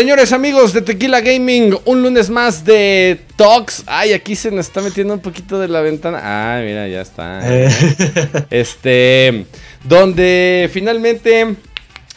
Señores amigos de Tequila Gaming, un lunes más de Talks. Ay, aquí se nos está metiendo un poquito de la ventana. Ah, mira, ya está. Eh. Este, donde finalmente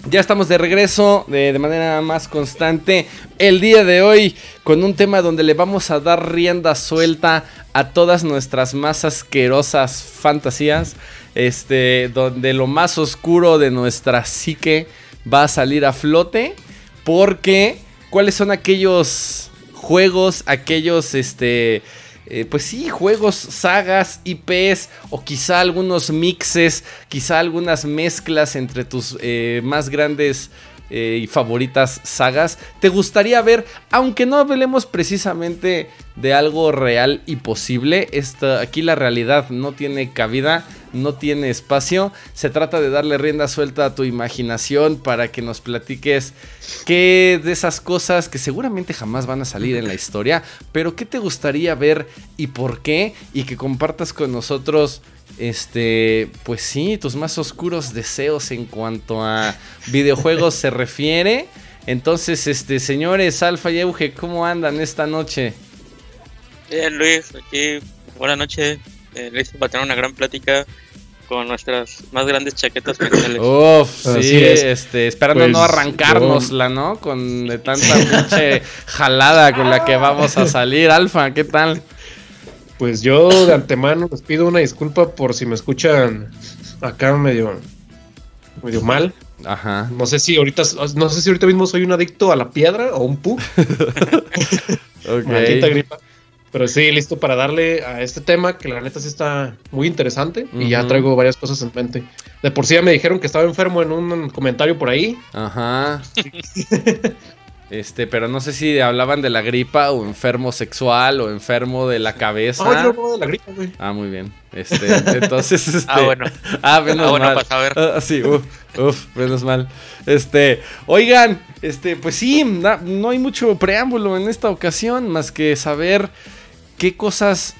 ya estamos de regreso de, de manera más constante. El día de hoy con un tema donde le vamos a dar rienda suelta a todas nuestras más asquerosas fantasías. Este, donde lo más oscuro de nuestra psique va a salir a flote. Porque, ¿cuáles son aquellos juegos, aquellos, este, eh, pues sí, juegos, sagas, IPs o quizá algunos mixes, quizá algunas mezclas entre tus eh, más grandes eh, y favoritas sagas te gustaría ver, aunque no hablemos precisamente de algo real y posible, esta, aquí la realidad no tiene cabida, no tiene espacio, se trata de darle rienda suelta a tu imaginación para que nos platiques qué de esas cosas que seguramente jamás van a salir en la historia, pero qué te gustaría ver y por qué, y que compartas con nosotros este, pues sí, tus más oscuros deseos en cuanto a videojuegos se refiere. Entonces, este, señores, Alfa y Euge, ¿cómo andan esta noche? Bien, Luis, aquí, buena noche. Eh, listo para tener una gran plática con nuestras más grandes chaquetas mentales. Uf, Así sí, es. este, esperando Pues, no arrancárnosla, ¿no? Con de tanta pinche jalada con la que vamos a salir. Alfa, ¿qué tal? Pues yo de antemano les pido una disculpa por si me escuchan acá medio, medio mal. Ajá. No sé si ahorita, no sé si ahorita mismo soy un adicto a la piedra o un pu, Ok. maldita gripa. Pero sí, listo para darle a este tema que la neta sí está muy interesante y ya traigo varias cosas en mente. De por sí ya me dijeron que estaba enfermo en un comentario por ahí. Ajá. Este, pero no sé si hablaban de la gripa o enfermo sexual o enfermo de la cabeza. Ah, yo de la gripa, güey. Ah, muy bien. Este, entonces, este. Ah, bueno. Ah, menos Ah, bueno, mal. para saber. Ah, sí, uf, uf, menos mal. Este, oigan, este, pues sí, na- no hay mucho preámbulo en esta ocasión, más que saber qué cosas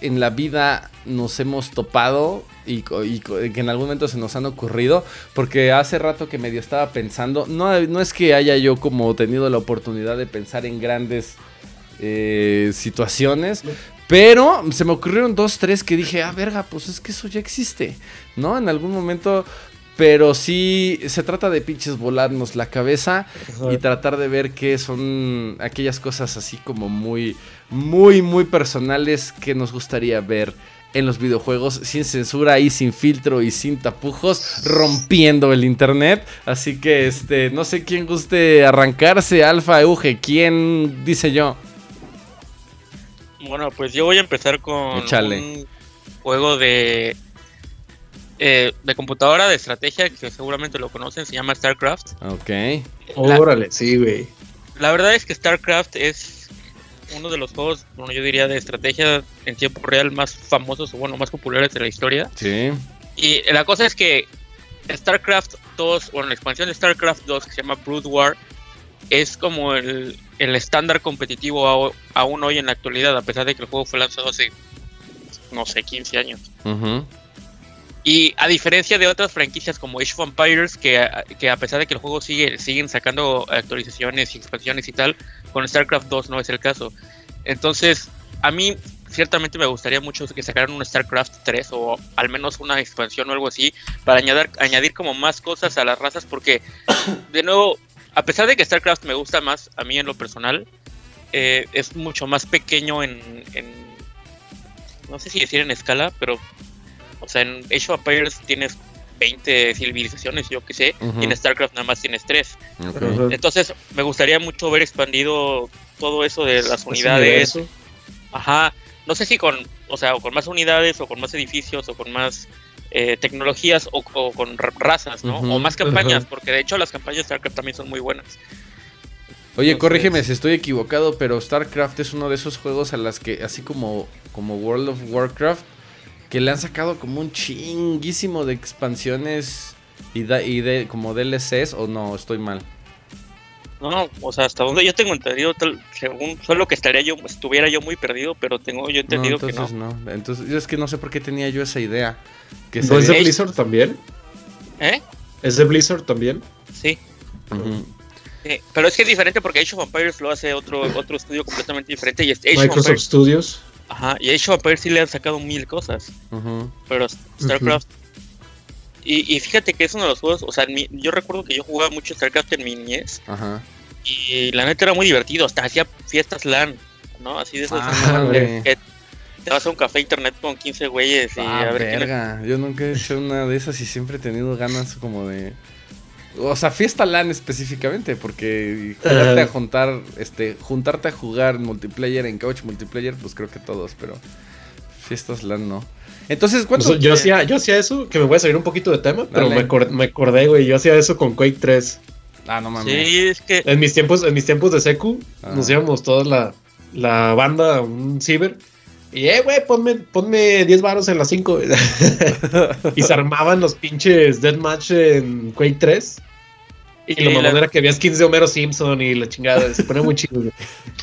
en la vida nos hemos topado y, que en algún momento se nos han ocurrido. Porque hace rato que medio estaba pensando, no, no es que haya yo como tenido la oportunidad de pensar en grandes eh, situaciones. Pero se me ocurrieron dos, tres que dije, ah, verga, pues es que eso ya existe, ¿no? En algún momento. Pero sí, se trata de pinches volarnos la cabeza y tratar de ver qué son aquellas cosas así como muy, muy, muy personales que nos gustaría ver en los videojuegos sin censura y sin filtro y sin tapujos, rompiendo el internet. Así que, este, no sé quién guste arrancarse, Alfa, Euge, ¿quién dice yo? Bueno, pues yo voy a empezar con Échale. un juego de eh, de computadora de estrategia que seguramente lo conocen, se llama StarCraft. Ok. La, Órale, sí, güey. la verdad es que StarCraft es uno de los juegos, bueno, yo diría de estrategia en tiempo real más famosos o bueno, más populares de la historia. Sí. Y la cosa es que StarCraft 2, bueno, la expansión de StarCraft 2 que se llama Brood War es como el, el estándar competitivo aún hoy en la actualidad, a pesar de que el juego fue lanzado hace, no sé, 15 años. Ujú. Y a diferencia de otras franquicias como Age of Empires, que, a- que a pesar de que el juego sigue siguen sacando actualizaciones y expansiones y tal, con StarCraft 2 no es el caso. Entonces, a mí ciertamente me gustaría mucho que sacaran un StarCraft 3 o al menos una expansión o algo así para añadir, añadir como más cosas a las razas porque, de nuevo, a pesar de que StarCraft me gusta más a mí en lo personal, eh, es mucho más pequeño en, no sé si decir en escala, pero o sea, en Age of tienes 20 civilizaciones, yo que sé, y en StarCraft nada más tienes 3. Ok. Ajá. Entonces, me gustaría mucho ver expandido todo eso de las Ese unidades. Ajá. No sé si con, o sea, o con más unidades, o con más edificios, o con más eh, tecnologías, o, o con ra- razas, ¿no? O más campañas, porque de hecho las campañas de StarCraft también son muy buenas. Oye, Entonces- corrígeme si estoy equivocado, pero StarCraft es uno de esos juegos a las que, así como, como World of Warcraft, que le han sacado como un chinguísimo de expansiones y, da- y de como DLCs, o no, estoy mal. No, o sea, hasta donde yo tengo entendido, tal, según solo que estaría yo, estuviera yo muy perdido, pero tengo yo No, entendido que no. no. Entonces, yo es que no sé por qué tenía yo esa idea. Que ¿No es de Blizzard también? ¿Eh? ¿Es de Blizzard también? Sí. Pero es que es diferente porque Age of Empires lo hace otro, otro estudio completamente diferente y es Age of Microsoft Empires. Studios. Ajá, y of Empires sí le han sacado mil cosas, Ujú. pero StarCraft. Y, y fíjate que es uno de los juegos, o sea, mi- yo recuerdo que yo jugaba mucho StarCraft en mi niñez Ajá. y la neta era muy divertido, hasta hacía fiestas LAN, ¿no? Así de esas Ah, te vas a un café internet con 15 güeyes y Ah, a ver quién es- verga. Yo nunca he hecho una de esas y siempre he tenido ganas como de. O sea, fiesta LAN específicamente, porque juntarte a juntar, este, juntarte a jugar multiplayer en couch multiplayer, pues creo que todos, pero fiestas LAN no. Entonces, ¿cuánto? Pues, yo, hacía, yo hacía eso, que me voy a salir un poquito de tema, pero me, acor- me acordé, güey. Yo hacía eso con Quake 3. Ah, no mames. Sí, es que En mis tiempos, en mis tiempos de secu, Ah. nos íbamos toda la, la banda a un ciber. Y, eh, güey, ponme, ponme 10 varos en las 5. y se armaban los pinches Deathmatch en Quake 3. Y mamón la- era que había skins de Homero Simpson y la chingada. Se ponía muy chido, güey.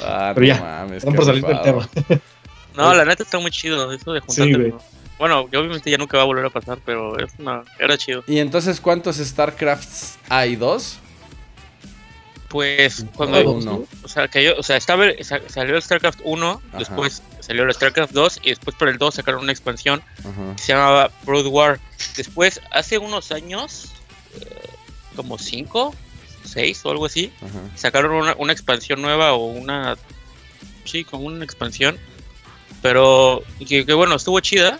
Ah, Pero no ya, mames. Vamos por salir del tema. No, la neta está muy chido eso de juntarte. Sí, güey. ¿no? Bueno, obviamente ya nunca va a volver a pasar, pero es una, era chido. ¿Y entonces cuántos StarCrafts hay? ¿Dos? Pues cuando O uno. o sea, que yo, o sea, estaba salió el StarCraft 1, Ajá. después salió el StarCraft 2 y después por el 2 sacaron una expansión Ajá. que se llamaba Broad War. Después, hace unos años, eh, como 5, 6 o algo así, Ajá. sacaron una, una expansión nueva o una sí, como una expansión, pero que, que bueno, estuvo chida,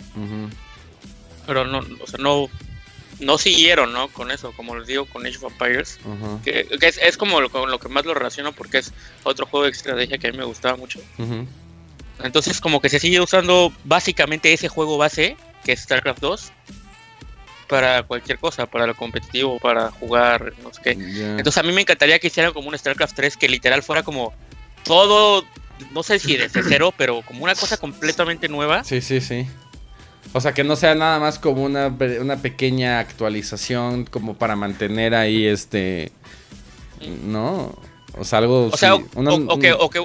pero no, o sea, no no siguieron, ¿no? Con eso, como les digo, con Age of Empires. Que, que es, es como lo, con lo que más lo relaciono porque es otro juego de estrategia que a mí me gustaba mucho. Entonces como que se sigue usando básicamente ese juego base, que es StarCraft 2, para cualquier cosa, para lo competitivo, para jugar, no sé qué. Entonces a mí me encantaría que hicieran como un StarCraft 3 que literal fuera como todo, no sé si desde cero, pero como una cosa completamente nueva. Sí, sí, sí. O sea, que no sea nada más como una, pe- una pequeña actualización como para mantener ahí este... ¿No? O sea, algo... O sea, sí, o, una- o- o que, o, que,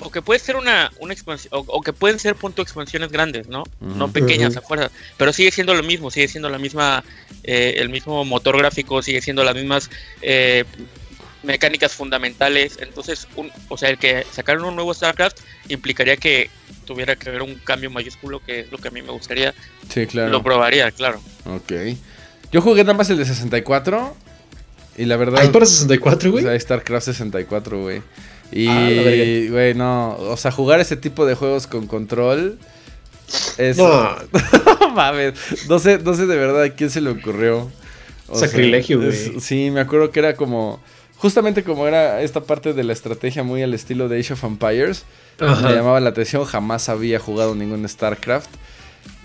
o que puede ser una, una expansión, o, o que pueden ser punto expansiones grandes, ¿no? No pequeñas Ujú. a fuerza, pero sigue siendo lo mismo, sigue siendo la misma, eh, el mismo motor gráfico, sigue siendo las mismas eh, mecánicas fundamentales. Entonces, un, o sea, el que sacaron un nuevo StarCraft implicaría que tuviera que haber un cambio mayúsculo, que es lo que a mí me gustaría. Sí, claro. Lo probaría, claro. Ok. Yo jugué nada más el de 64 y la verdad... ¿Hay para 64, O güey? sea, StarCraft 64, güey. Y, Ah, güey, no. O sea, jugar ese tipo de juegos con control es. No, No mames. No sé, no sé de verdad a quién se le ocurrió. O Sacrilegio, güey. Sí, me acuerdo que era como. Justamente como era esta parte de la estrategia muy al estilo de Age of Empires. Ajá. Me llamaba la atención. Jamás había jugado ningún StarCraft.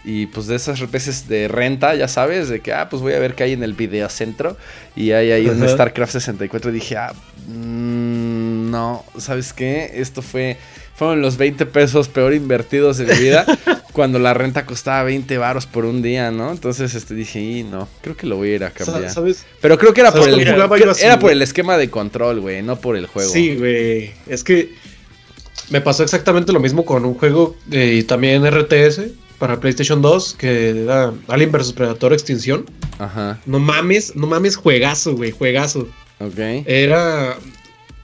Y pues de esas veces de renta, ya sabes, de que, ah, pues voy a ver qué hay en el videocentro. Y hay ahí un. StarCraft 64. Y dije, ah, mm, no, ¿sabes qué? Esto fue, fueron los 20 pesos peor invertidos en mi vida. cuando la renta costaba 20 varos por un día, ¿no? Entonces este, dije, y no, creo que lo voy a ir a cambiar. Sa- ¿Sabes? Pero creo que era ¿Sabes por era el esquema de control, güey, no por el juego. Sí, güey. Es que me pasó exactamente lo mismo con un juego eh, también RTS para PlayStation 2 que era Alien vs Predator Extinción. Ajá, No mames, no mames, juegazo, güey, juegazo. ok. Era.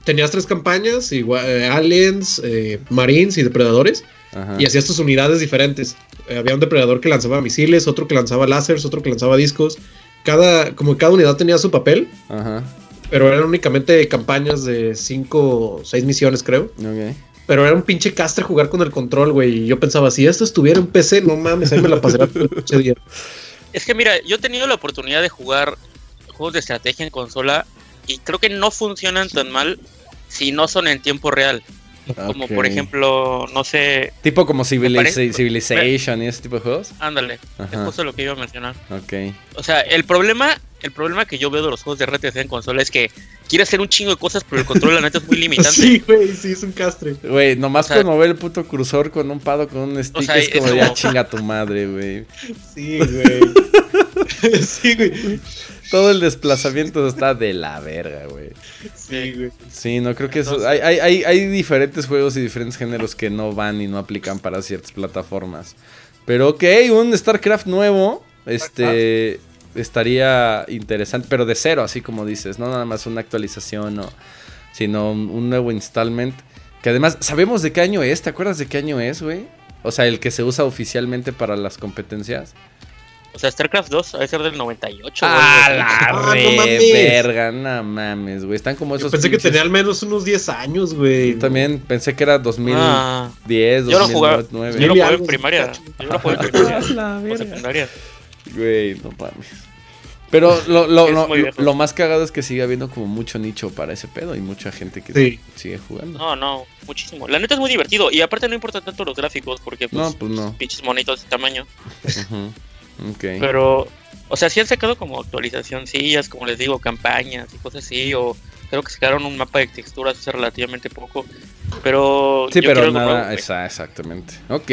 Tenías tres campañas, igual, eh, aliens, eh, marines y depredadores, Ajá. y hacías tus unidades diferentes. Eh, había un depredador que lanzaba misiles, otro que lanzaba láseres, otro que lanzaba discos. Cada, como cada unidad tenía su papel, Ajá, pero eran únicamente campañas de cinco o seis misiones, creo. ok. Pero era un pinche castre jugar con el control, güey. Y yo pensaba, si esto estuviera en PC, no mames, ahí me la pasaría todo el pinche día. Es que mira, yo he tenido la oportunidad de jugar juegos de estrategia en consola y creo que no funcionan tan mal si no son en tiempo real. Como por ejemplo, no sé, Tipo como parece- Civilization y ese tipo de juegos. ándale, es justo lo que iba a mencionar. Ok. O sea, el problema, el problema que yo veo de los juegos de RTS en consola es que quiere hacer un chingo de cosas, pero el control la neta es muy limitante. Sí, güey, sí, es un castre. Güey, nomás O sea- con mover el puto cursor con un pado con un stick sea, es como ya como- chinga tu madre, güey. Sí, güey. sí, güey. Todo el desplazamiento está de la verga, güey. Sí, güey. Sí, no creo que eso. Entonces- Hay, hay, hay, hay diferentes juegos y diferentes géneros que no van y no aplican para ciertas plataformas. Pero ok, un StarCraft nuevo. Este. Estaría interesante, pero de cero, así como dices, no nada más una actualización, o, sino un, un nuevo installment. Que además, ¿sabemos de qué año es? ¿Te acuerdas de qué año es, güey? O sea, el que se usa oficialmente para las competencias. O sea, StarCraft 2 ha de ser del 98. ¡Ah, güey. la Ah, no re mames. verga! No mames, güey. Están como Yo esos. pensé que tenía al menos unos 10 años, güey. Yo también pensé que era 2010, Ah, yo lo jugaba. 2009. Yo lo jugué en primaria. Yo lo jugué en primaria. La O verga. secundaria. Güey, no mames. Pero lo, lo, lo- más cagado es que sigue habiendo como mucho nicho para ese pedo y mucha gente que Sí. sigue jugando. No, no, muchísimo. La neta es muy divertido. Y aparte no importa tanto los gráficos, porque pues, No, pues no. pinches monitos de tamaño. Ujú. Ok. Pero, o sea, sí han sacado como actualizacioncillas, como les digo, campañas y cosas así. O creo que sacaron un mapa de texturas hace relativamente poco. Pero. Sí, yo pero nada, esa- exactamente. Ok,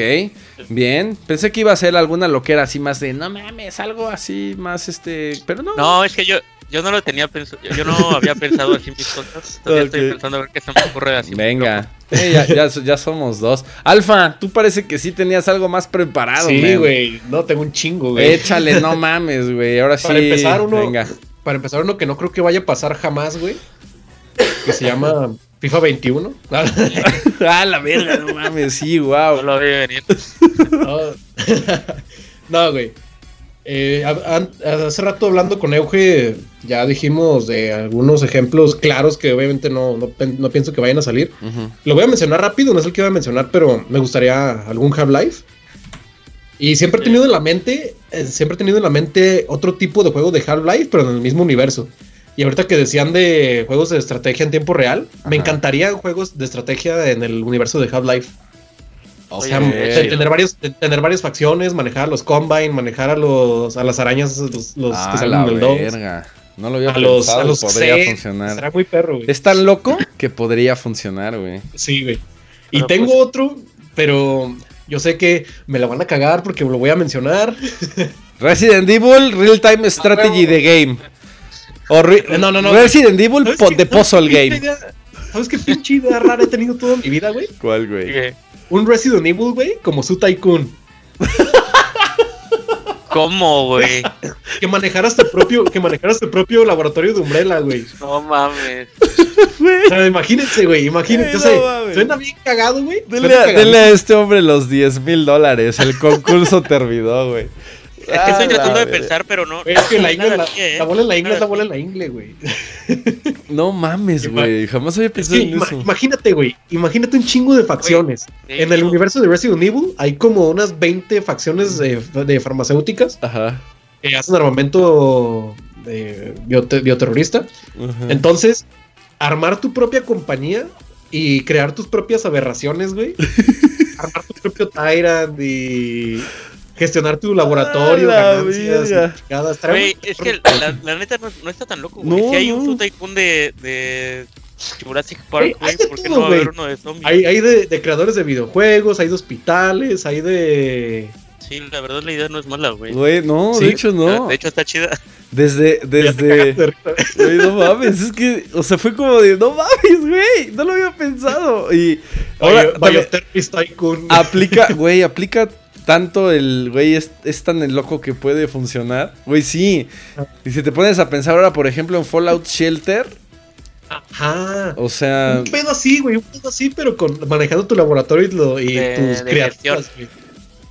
bien. Pensé que iba a ser alguna loquera así más de, no mames, algo así más este, pero no. No, es que yo. Yo no lo tenía pensado, yo no había pensado así en mis cosas. Todavía estoy pensando a ver qué se me ocurre así. Venga, Eh, ya, ya, ya somos dos. Alfa, tú parece que sí tenías algo más preparado, Sí, güey. No, tengo un chingo, güey. Échale, no mames, güey. Ahora sí. Para empezar, uno- Venga. Para empezar, uno que no creo que vaya a pasar jamás, güey. Que se llama FIFA 21. ah, la verga, no mames, sí, No wow. lo vi venir. No, no, güey. Eh, a- a- hace rato hablando con Euge, ya dijimos de algunos ejemplos claros que obviamente no, no, no pienso que vayan a salir. Lo voy a mencionar rápido, no es el que voy a mencionar, pero me gustaría algún Half-Life. Y siempre he tenido en la mente, eh, siempre he tenido en la mente otro tipo de juego de Half-Life, pero en el mismo universo. Y ahorita que decían de juegos de estrategia en tiempo real, me encantaría juegos de estrategia en el universo de Half-Life. O sea, tener, varios, te- tener varias facciones, manejar a los Combine, manejar a los a las arañas, los, los ah, que salen la en el 2. verga. No lo había A los, pensado, a los podría funcionar. Será muy perro, güey. Es tan loco que podría funcionar, güey. Sí, güey. Y Pero, tengo pues- otro, pero yo sé que me la van a cagar porque lo voy a mencionar. Resident Evil Real Time Strategy huevo. the Game. O re- No, no, no. Resident Evil ¿Sabes po- qué- The Puzzle qué Game. ¿Sabes qué pinche idea rara he tenido toda mi vida, güey? ¿Cuál, güey? Dije, Un Resident Evil, güey, como su Tycoon. ¿Cómo, güey? Que manejaras tu propio, que manejaras tu propio laboratorio de Umbrella, güey. No mames. O sea, imagínense, güey, imagínense. Ay, o sea, no mames. suena bien cagado, güey. Dele a este hombre los 10 mil dólares. El concurso terminó, güey. Es que estoy tratando de pensar, pero no. Es que la no, ingle, la, ¿eh? la bola en la ingle es la bola en la ingle, güey. No mames, güey. Jamás había Es pensado que en ima- eso. imagínate, güey. Imagínate un chingo de facciones. de en el universo de Resident Evil hay como unas 20 facciones de, de farmacéuticas Ajá. que hacen armamento de biote- bioterrorista. ajá. Entonces, armar tu propia compañía y crear tus propias aberraciones, güey. armar tu propio Tyrant y gestionar tu laboratorio, Ah, la ganancias, muy es que la, la neta no, no está tan loco, güey. No, si hay no. un Zoo Tycoon de, de Jurassic Park, Güey, ¿por qué todo, no va a haber uno de zombies? Hay, hay de, de creadores de videojuegos, hay de hospitales, hay de... Sí, la verdad la idea no es mala, güey. Güey, no, Sí. de hecho no. De hecho está chida. Desde, desde. Güey, no mames, es que, o sea, fue como de, no mames, güey, no lo había pensado. Y ahora Bio- también Tycoon. aplica, güey, aplica tanto el, güey, es, es tan el loco que puede funcionar. Güey, sí. Y si te pones a pensar ahora, por ejemplo, en Fallout Shelter, Ajá. o sea, Un pedo así, güey, un pedo así, pero con manejando tu laboratorio y, lo- y De- tus criaturas. güey.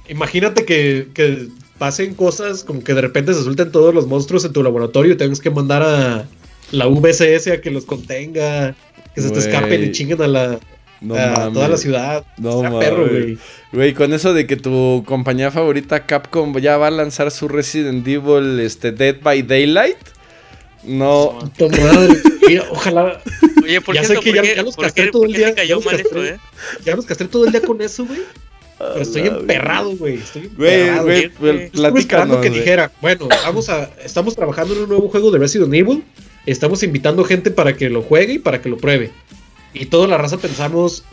Imagínate que, que pasen cosas como que de repente se suelten todos los monstruos en tu laboratorio y tengas que mandar a la VCS a que los contenga, que se te escapen y chinguen a, la, no a mames. toda la ciudad. No mames. perro, güey. Güey, con eso de que tu compañía favorita Capcom ya va a lanzar su Resident Evil este, Dead by Daylight. No, Puta madre. Mira, ojalá. Oye, ¿por Ya qué, sé eso- que por ya- qué- ya los castré todo el día, cayó mal castré. eh? Ya los castré todo el día con eso, güey. Pero estoy emperrado, güey. Estoy emperrado. güey, güey. Estuve esperando que dijera, bueno, vamos a, estamos trabajando en un nuevo juego de Resident Evil. estamos invitando gente para que lo juegue y para que lo pruebe. Y toda la raza pensamos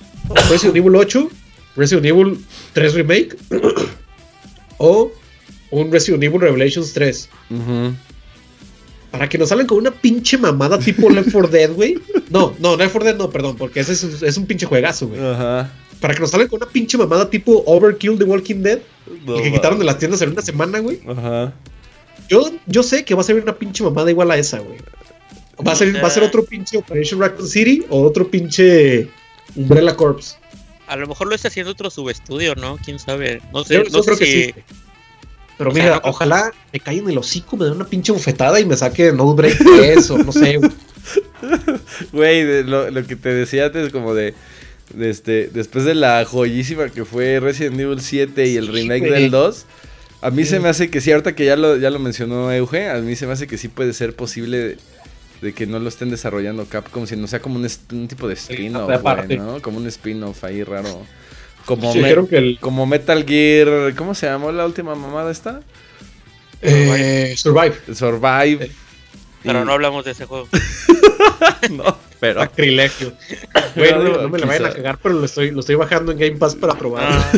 Resident Evil 8, Resident Evil 3 Remake o un Resident Evil Revelations 3. Ujú. Para que nos salen con una pinche mamada tipo Left 4 Dead, güey. No, no, Left 4 Dead no, perdón, porque ese es, es un pinche juegazo, güey. Ajá. Para que nos salen con una pinche mamada tipo Overkill de Walking Dead, No el que quitaron de las tiendas en una semana, güey. Ajá. Yo, yo sé que va a ser una pinche mamada igual a esa, güey. Va a ser, va a ser otro pinche Operation Raccoon City o otro pinche Umbrella Corps. A lo mejor lo está haciendo otro subestudio, ¿no? ¿Quién sabe? No sé, Yo, no sé creo que si... sí. Pero O sea, mira, no ojalá me caiga en el hocico, me dé una pinche bofetada y me saque No Break 3 o no sé, güey. Lo, lo que te decía antes, como de, de este, después de la joyísima que fue Resident Evil 7 y el Sí, remake del 2, a mí se me hace que sí, ahorita que ya lo, ya lo mencionó Euge, a mí se me hace que sí puede ser posible de, que no lo estén desarrollando Capcom, sino sea como un, tipo de spin-off, ¿no? Como un spin-off ahí raro. Como, Sí, me- dijeron que el como Metal Gear, ¿cómo se llamó la última mamada esta? eh, Survive. Survive. Pero Y- no hablamos de ese juego. no, pero... Sacrilegio. Güey, no, me la vayan a cagar, pero lo estoy, lo estoy bajando en Game Pass para probar. Ah,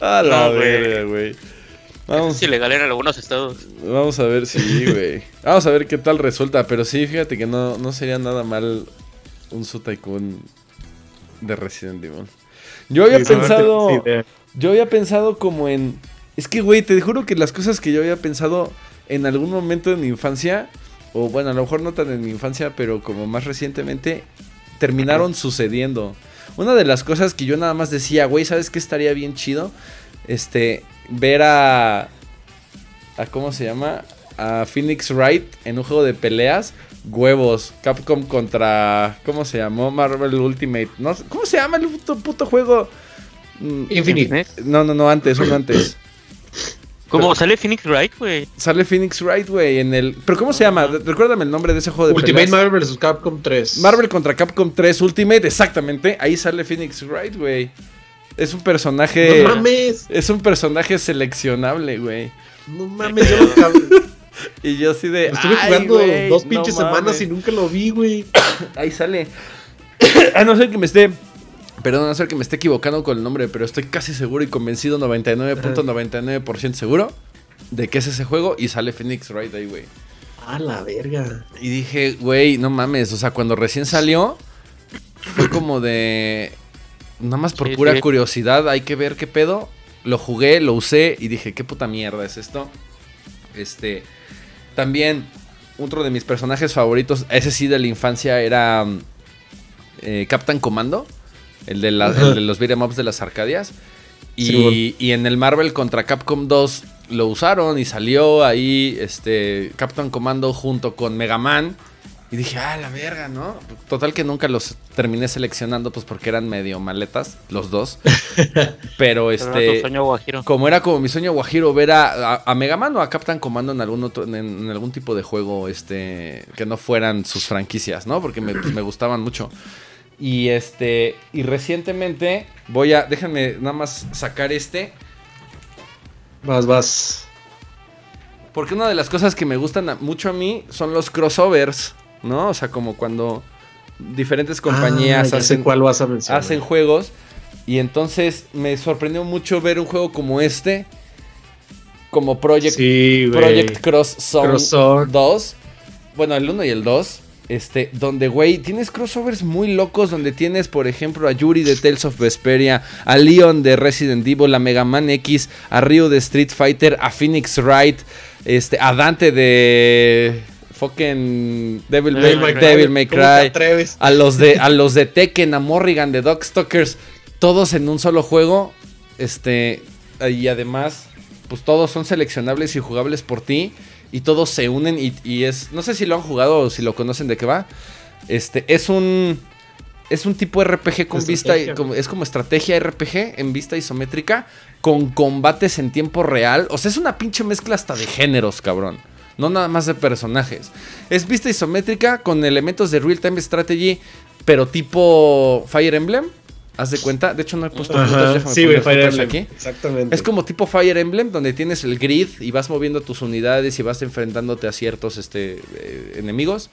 A la No, güey. Vamos, es ilegal en algunos estados. Vamos a ver, sí, güey. Vamos a ver qué tal resulta. Pero sí, fíjate que no, no sería nada mal un Su Tycoon de Resident Evil. Yo había sí, pensado. sí, de- Yo había pensado como en. Es que, güey, te juro que las cosas que yo había pensado en algún momento de mi infancia. O bueno, a lo mejor no tan en mi infancia, pero como más recientemente. Terminaron sucediendo. Una de las cosas que yo nada más decía, güey, ¿sabes qué estaría bien chido? Este, ver a. a ¿Cómo se llama? A Phoenix Wright en un juego de peleas. Huevos. Capcom contra. ¿Cómo se llamó? Marvel Ultimate. No, ¿Cómo se llama el puto, puto juego? Mm, Infinite. No, no, no, antes, uno antes. Como sale Phoenix Wright, güey. Sale Phoenix Wright, güey, en el... ¿Pero cómo se llama? Re- Recuérdame el nombre de ese juego de Ultimate peleas. Marvel vs. Capcom 3. Marvel contra Capcom 3 Ultimate, exactamente. Ahí sale Phoenix Wright, güey. Es un personaje... No mames. Es un personaje seleccionable, güey. No mames, yo lo, acabé- Y yo así de... lo estuve "Ay, jugando güey, dos no pinches semanas mames". y nunca lo vi, güey. Ahí sale. a no ser que me esté. Perdón, a no ser que me esté equivocando con el nombre, pero estoy casi seguro y convencido, 99.99% seguro, de que es ese juego y sale Phoenix Wright ahí, güey. A la verga. Y dije, güey, no mames, o sea, cuando recién salió, fue como de. Nada más por Sí, pura sí. curiosidad, hay que ver qué pedo. Lo jugué, lo usé y dije, qué puta mierda es esto. Este. También, otro de mis personajes favoritos, ese sí de la infancia, era. mm, eh, Captain Commando. El de, la- el de los beat'em ups de las Arcadias. Y, Sí, y en el Marvel contra Capcom 2 lo usaron y salió ahí este Captain Commando junto con Mega Man. Y dije, ah, la verga, ¿no? Total que nunca los terminé seleccionando, pues porque eran medio maletas, los dos. Pero Pero era tu este, sueño guajiro. como era como mi sueño guajiro ver a, a, a Mega Man o a Captain Commando en algún otro, en, en algún tipo de juego, este, que no fueran sus franquicias, ¿no? Porque me, pues, me gustaban mucho. Y este, y recientemente voy a, déjenme nada más sacar este. Vas, vas. Porque una de las cosas que me gustan mucho a mí son los crossovers, ¿no? O sea, como cuando diferentes compañías Ah, hacen, cuál vas a mencionar. hacen juegos. Y entonces me sorprendió mucho ver un juego como este. Como Project, Sí. Project Cross Zone Crossover. 2. Bueno, el 1 y el 2. Este, donde, güey, tienes crossovers muy locos. Donde tienes, por ejemplo, a Yuri de Tales of Vesperia, a Leon de Resident Evil, a Mega Man X, a Ryu de Street Fighter, a Phoenix Wright, este, a Dante de. Fucking Devil, Devil May. Devil May ¿Cómo te Cry. A los de, a los de Tekken, a Morrigan, de Dogstalkers, todos en un solo juego. Este. Y además, pues todos son seleccionables y jugables por ti. Y todos se unen. Y, y es. No sé si lo han jugado o si lo conocen de qué va. Este. Es un. Es un tipo RPG con vista. como- es como estrategia RPG en vista isométrica. Con combates en tiempo real. O sea, es una pinche mezcla hasta de géneros, cabrón. No nada más de personajes. Es vista isométrica con elementos de real-time strategy, pero tipo Fire Emblem. Haz de cuenta. De hecho, no he puesto Ajá, fotos. Déjame sí, Fire fotos Emblem. aquí. Exactamente. Es como tipo Fire Emblem, donde tienes el grid y vas moviendo tus unidades y vas enfrentándote a ciertos este, eh, enemigos.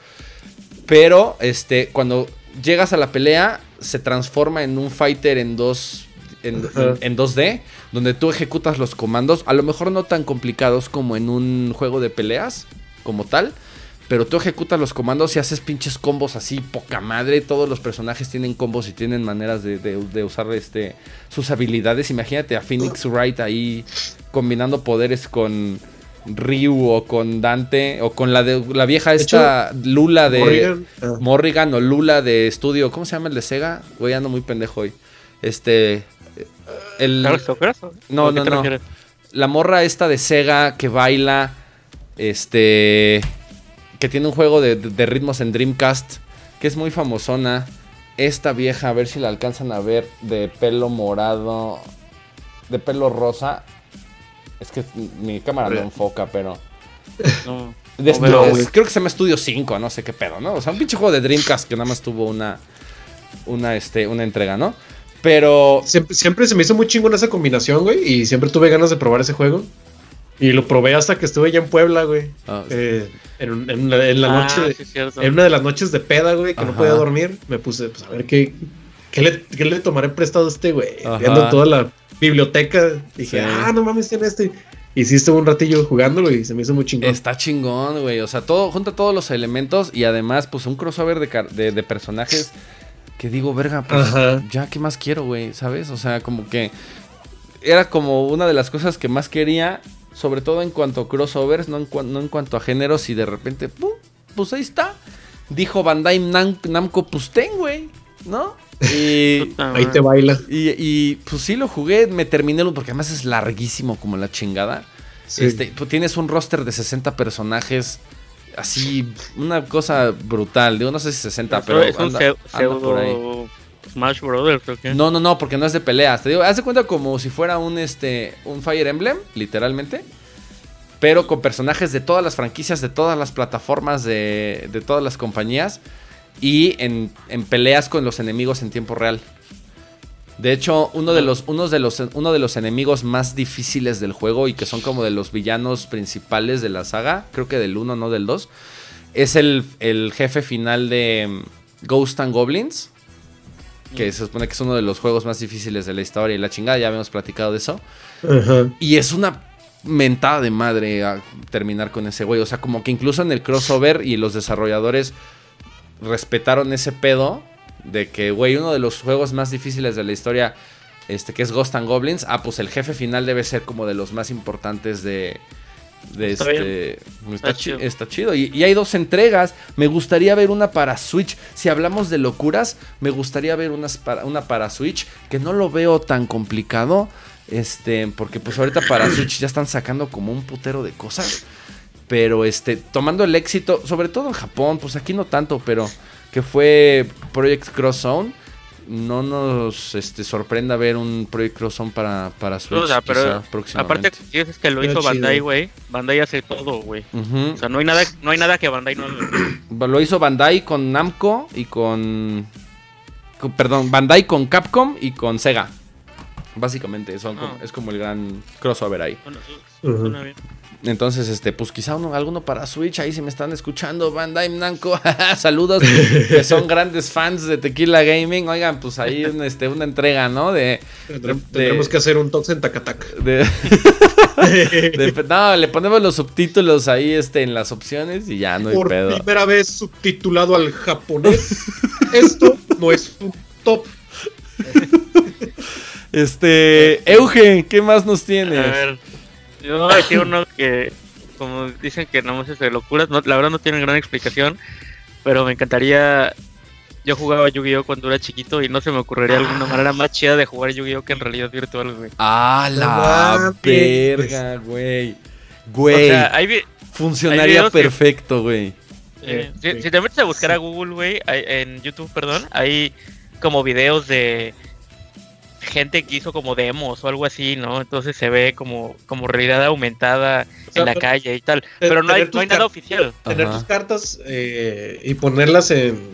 Pero este, cuando llegas a la pelea, se transforma en un fighter en dos. En, Ajá. en 2D, donde tú ejecutas los comandos, a lo mejor no tan complicados como en un juego de peleas, como tal, pero tú ejecutas los comandos y haces pinches combos así, poca madre. Todos los personajes tienen combos y tienen maneras de, de- de usar este, sus habilidades. Imagínate a Phoenix Wright ahí combinando poderes con Ryu o con Dante o con la de la vieja esta Lula de Morrigan, ah. Morrigan o Lula de estudio. ¿Cómo se llama el de Sega? Güey, ando muy pendejo hoy. Este. El, ¿Darkstalkers? ¿O No, no, te no. la morra esta de Sega que baila. Este. Que tiene un juego de, de- de ritmos en Dreamcast. Que es muy famosona. Esta vieja, a ver si la alcanzan a ver. De pelo morado. De pelo rosa. Es que mi cámara no enfoca, pero. No. de No veo, estu- güey. es- creo que se llama Studio 5, no sé qué pedo, ¿no? O sea, un pinche juego de Dreamcast que nada más tuvo una. Una, este, una entrega, ¿no? Pero. Siempre, siempre se me hizo muy chingón esa combinación, güey. Y siempre tuve ganas de probar ese juego. Y lo probé hasta que estuve allá en Puebla, güey. ah, Eh, en, en la, en la Ah, noche. sí. En una de las noches de peda, güey, que no podía dormir, me puse, pues a ver qué, qué, le, qué le tomaré prestado a este, güey. Viendo toda la biblioteca, dije, Sí. ah, no mames, tiene este. Y sí estuve un ratillo jugándolo y se me hizo muy chingón. Está chingón, güey. O sea, todo, junta todos los elementos y además, pues un crossover de, de personajes que digo, verga, pues Ajá. ya, ¿qué más quiero, güey? ¿Sabes? O sea, como que era como una de las cosas que más quería, sobre todo en cuanto a crossovers, no en, cua- no en cuanto a géneros, y de repente, ¡pum! Pues ahí está. Dijo Bandai Nam- Namco, pues ten, güey, ¿no? Y, Ahí te baila. y, y, pues sí lo jugué, me terminé, lo- porque además es larguísimo como la chingada. Sí. Este, pues tienes un roster de 60 personajes. Así, una cosa brutal. Digo, no sé si 60, pero. es anda- por ahí. Smash Brothers. No, no, no, porque no es de peleas. Te digo, haz de cuenta como si fuera un, este, un Fire Emblem, literalmente. Pero con personajes de todas las franquicias, de todas las plataformas, de, de todas las compañías. Y en, en peleas con los enemigos en tiempo real. De hecho, uno de, los, de los, uno de los enemigos más difíciles del juego y que son como de los villanos principales de la saga, creo que del 1, no del 2, es el, el jefe final de mm, Ghost and Goblins, que se supone que es uno de los juegos más difíciles de la historia y la chingada, ya habíamos platicado de eso. Y es una mentada de madre a terminar con ese güey. O sea, como que incluso en el crossover y los desarrolladores respetaron ese pedo de que, güey, uno de los juegos más difíciles de la historia, este, que es Ghost and Goblins, ah, pues el jefe final debe ser como de los más importantes de... De Está este, está, Está chi- chido. está chido. Y, y hay dos entregas. Me gustaría ver una para Switch. Si hablamos de locuras, me gustaría ver unas para, una para Switch. Que no lo veo tan complicado. Este, porque pues ahorita para Switch ya están sacando como un putero de cosas. Pero este, tomando el éxito, sobre todo en Japón, pues aquí no tanto, pero que fue Project Cross Zone. No nos este, sorprenda ver un Project Cross Zone para, para Switch. O sea, pero quizá Aparte, es que lo hizo chido. Bandai, güey. Bandai hace todo, güey. O sea, no hay nada, no hay nada que Bandai no. Lo hizo Bandai con Namco y con, con- Perdón, Bandai con Capcom y con Sega. Básicamente, son como- Ah. es como el gran crossover ahí. Bueno, sí, suena bien. Entonces, este, pues quizá uno, alguno para Switch, ahí si me están escuchando, Bandai Namco, saludos, que son grandes fans de Tequila Gaming. Oigan, pues ahí este, una entrega, ¿no? De. Tendremos, de- tendremos que hacer un tox en Takataka. de- de- no, le ponemos los subtítulos ahí este, en las opciones y ya no hay Por pedo. primera vez subtitulado al japonés. Esto no es un top. Este, Eugen, ¿qué más nos A tienes? ver, yo voy a decir uno que, como dicen que no es de locuras, no, la verdad no tiene gran explicación, pero me encantaría. Yo jugaba Yu-Gi-Oh cuando era chiquito y no se me ocurriría alguna manera más chida de jugar Yu-Gi-Oh que en realidad virtual, güey. Ah, la verga, güey. Güey, O sea, hay, vi- funcionaría hay perfecto, güey. Eh, Sí. si, si te metes a buscar a Google, güey, hay- en YouTube, perdón, hay como videos de gente que hizo como demos o algo así, ¿no? Entonces se ve como, como realidad aumentada O sea, en la pero- calle y tal. Pero no hay, no hay nada oficial. Tener Ajá. tus cartas eh, y ponerlas en.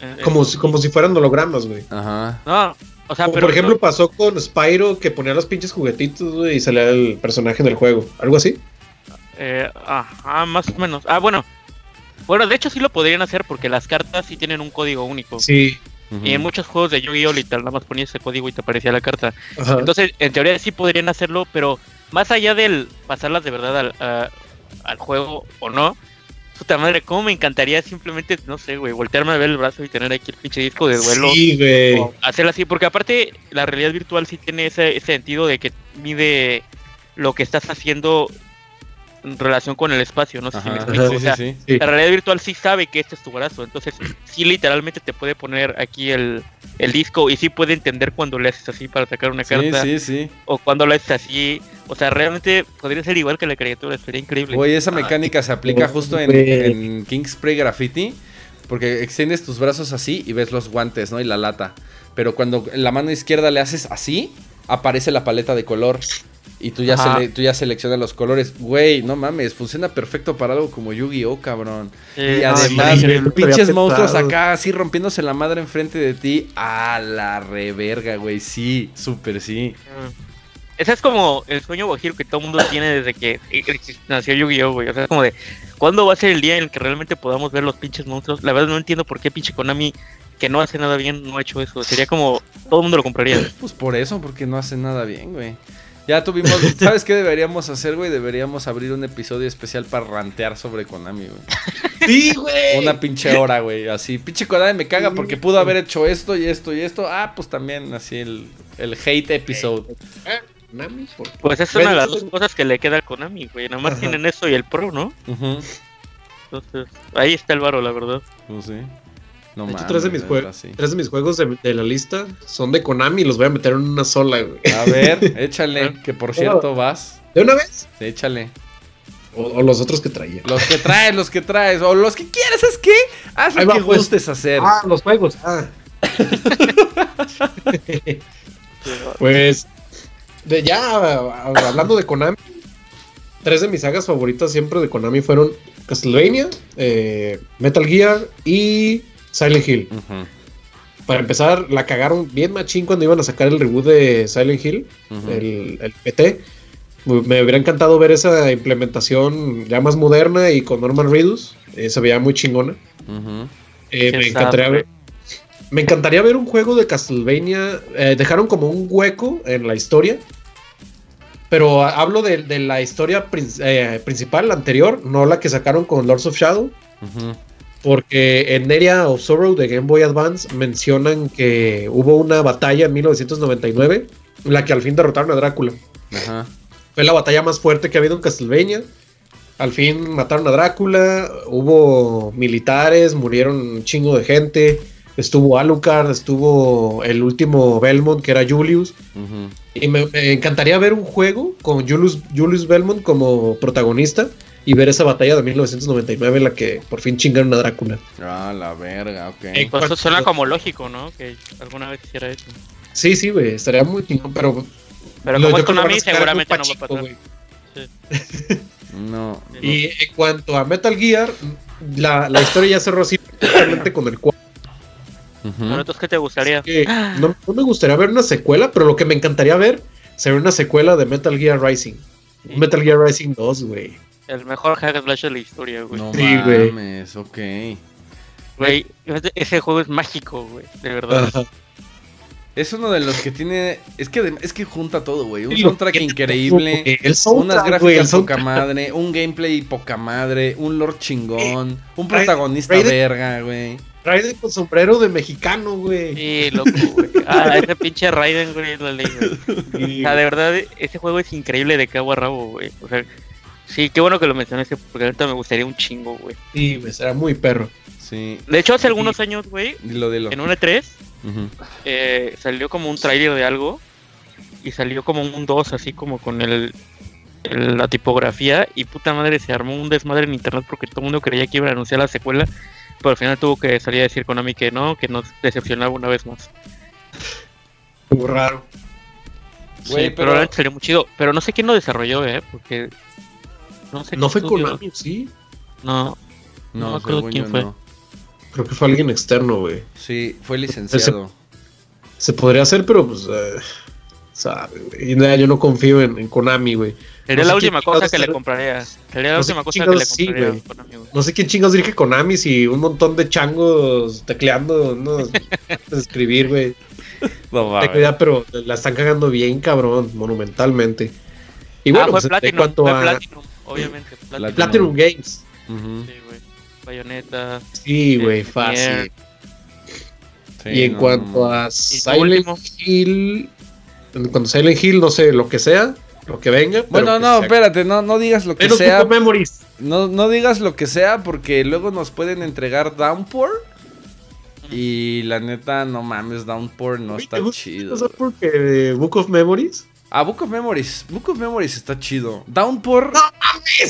Eh, Como, si- como si fueran hologramas, güey. Ajá. No, O sea, Como pero por ejemplo no- pasó con Spyro que ponía los pinches juguetitos güey, y salía el personaje del juego. ¿Algo así? eh, ajá, más o menos. Ah, bueno. Bueno, de hecho sí lo podrían hacer porque las cartas sí tienen un código único. Sí. Y en muchos juegos de Yu-Gi-Oh! literal, nada más ponías ese código y te aparecía la carta. Entonces, en teoría sí podrían hacerlo, pero más allá del pasarlas de verdad al, a- al juego o no, puta madre, cómo me encantaría simplemente, no sé, güey, voltearme a ver el brazo y tener aquí el pinche disco de duelo. Sí, güey. hacerlo así, porque aparte la realidad virtual sí tiene ese, ese sentido de que mide lo que estás haciendo en relación con el espacio, no sé si me explico. sí, o sea, sí, sí. Sí. la realidad virtual sí sabe que este es tu brazo, entonces sí literalmente te puede poner aquí el, el disco y sí puede entender cuando le haces así para sacar una carta sí, sí. o cuando lo haces así. O sea, realmente podría ser igual que la criatura, sería increíble. Güey, esa mecánica se aplica justo en, en King Spray Graffiti. Porque extiendes tus brazos así y ves los guantes, ¿no? Y la lata. Pero cuando en la mano izquierda le haces así, aparece la paleta de color. Y tú ya, sele- tú ya seleccionas los colores. Güey, no mames, funciona perfecto para algo como Yu-Gi-Oh, cabrón. Eh, y además, sí, pinches monstruos acá así rompiéndose la madre enfrente de ti. A la reverga, güey. Sí, súper sí. Ese es como el sueño guajiro que todo el mundo tiene desde que exist- nació Yu-Gi-Oh, güey. O sea, es como de, ¿cuándo va a ser el día en el que realmente podamos ver los pinches monstruos? La verdad no entiendo por qué pinche Konami, que no hace nada bien, no ha hecho eso. Sería como, todo el mundo lo compraría. Pues por eso, porque no hace nada bien, güey. Ya tuvimos. ¿Sabes qué deberíamos hacer, güey? Deberíamos abrir un episodio especial para rantear sobre Konami, güey. Sí, güey. Una pinche hora, güey. Así, pinche Konami me caga porque pudo haber hecho esto y esto y esto. Ah, pues también así el, el hate episode. Ah, Nami, por- Pues es una de las dos cosas que le queda a Konami, güey. Nada más Ajá. tienen eso y el Pro, ¿no? Ujú. Entonces, ahí está el varo, la verdad. Pues sí. No De hecho, mames. tres de mis, sí. tres de mis juegos de, de la lista son de Konami y los voy a meter en una sola, güey. A ver, échale, que por cierto vas. ¿De una vez? Échale. O, o los otros que traía. Los que traes, los que traes. O los que quieras, ¿es qué? Haz lo que pues. gustes hacer. Ah, los juegos. Ah. pues, de ya hablando de Konami, tres de mis sagas favoritas siempre de Konami fueron Castlevania, eh, Metal Gear y Silent Hill. Para empezar, la cagaron bien machín cuando iban a sacar el reboot de Silent Hill, el, el PT. Me hubiera encantado ver esa implementación ya más moderna y con Norman Reedus. Eh, se veía muy chingona. Eh, me, encantaría ver, me encantaría ver un juego de Castlevania. eh, dejaron como un hueco en la historia. Pero hablo de, de la historia prin- eh, principal, la anterior, no la que sacaron con Lords of Shadow. Ujú. Porque en Area of Sorrow de Game Boy Advance mencionan que hubo una batalla en 1999 en la que al fin derrotaron a Drácula. Ajá. Fue la batalla más fuerte que ha habido en Castlevania. Al fin mataron a Drácula, hubo militares, murieron un chingo de gente. Estuvo Alucard, estuvo el último Belmont, que era Julius. Y me, me encantaría ver un juego con Julius, Julius Belmont como protagonista y ver esa batalla de 1999 en la que por fin chingaron a Drácula. Ah, la verga, ok. Eh, Pues eso ¿Cuánto- suena como lógico, ¿no? Que alguna vez hiciera eso. Sí, sí, güey, estaría muy chingón, pero... Pero como es Konami, seguramente no va a pasar. güey. No. Y en cuanto a Metal Gear, la, la historia ya cerró así con el 4. Ujú. Bueno, entonces, ¿qué te gustaría? que no, no me gustaría ver una secuela, pero lo que me encantaría ver sería una secuela de Metal Gear Rising. Sí. Metal Gear Rising 2, güey. El mejor hack and slash de la historia, güey. No Sí, güey. mames, ok. Güey, ese- juego es mágico, güey. De verdad. Es uno de los que tiene. Es que, es que junta todo, güey. Un lo soundtrack increíble. todo, güey. El soundtrack, Unas güey, gráficas poca madre, un gameplay poca madre, un lord chingón, un protagonista Raiden- verga, güey. Raiden con sombrero de mexicano, güey. Sí, loco, güey. Ah, ese pinche Raiden, güey, ley, güey. O sea, de verdad, ese juego es increíble de cabo a rabo, güey. O sea, sí, qué bueno que lo mencionaste, porque ahorita me gustaría un chingo, güey. Sí, güey, será muy perro. Sí, De hecho, hace algunos años, güey, dilo, dilo. en un E3, Ujú. eh, salió como un trailer de algo y salió como un 2 así como con el, el- la tipografía y puta madre se armó un desmadre en internet porque todo el mundo creía que iban a anunciar la secuela pero al final tuvo que salir a decir Konami que no, que nos decepcionaba una vez más. Muy raro. Güey, sí, pero- pero salió muy chido, pero no sé quién lo desarrolló, eh, porque no sé No qué fue estudio- Konami, sí. No, No No, me acuerdo quién fue. no. Creo que fue alguien externo, güey. Sí, fue licenciado. Se podría hacer, pero pues. eh, sabe, güey. Y nada, yo no confío en, en Konami, güey. Sería No la última cosa que le compraría. Sería la última cosa que le sí, compraría. güey. Konami, güey. No sé quién chingados dirige Konami si un montón de changos tecleando, no de escribir, güey. No cuidado, pero la están cagando bien, cabrón, monumentalmente. Y bueno, ah, fue pues, en Platinum, cuanto fue a Platinum, obviamente. Platinum. Platinum Games. Sí, güey. Bayonetta. Sí, güey, fácil. Sí, y en no, cuanto a Silent último? Hill, en cuanto a Silent Hill, no sé, lo que sea, lo que venga. Bueno, que no, sea- espérate, no, no digas lo que Menos sea. Book of Memories. No, no digas lo que sea porque luego nos pueden entregar Downpour. Y la neta, no mames, Downpour no está ¿te gusta chido. esa porque Book of Memories? Ah, Book of Memories. Book of Memories está chido. Downpour.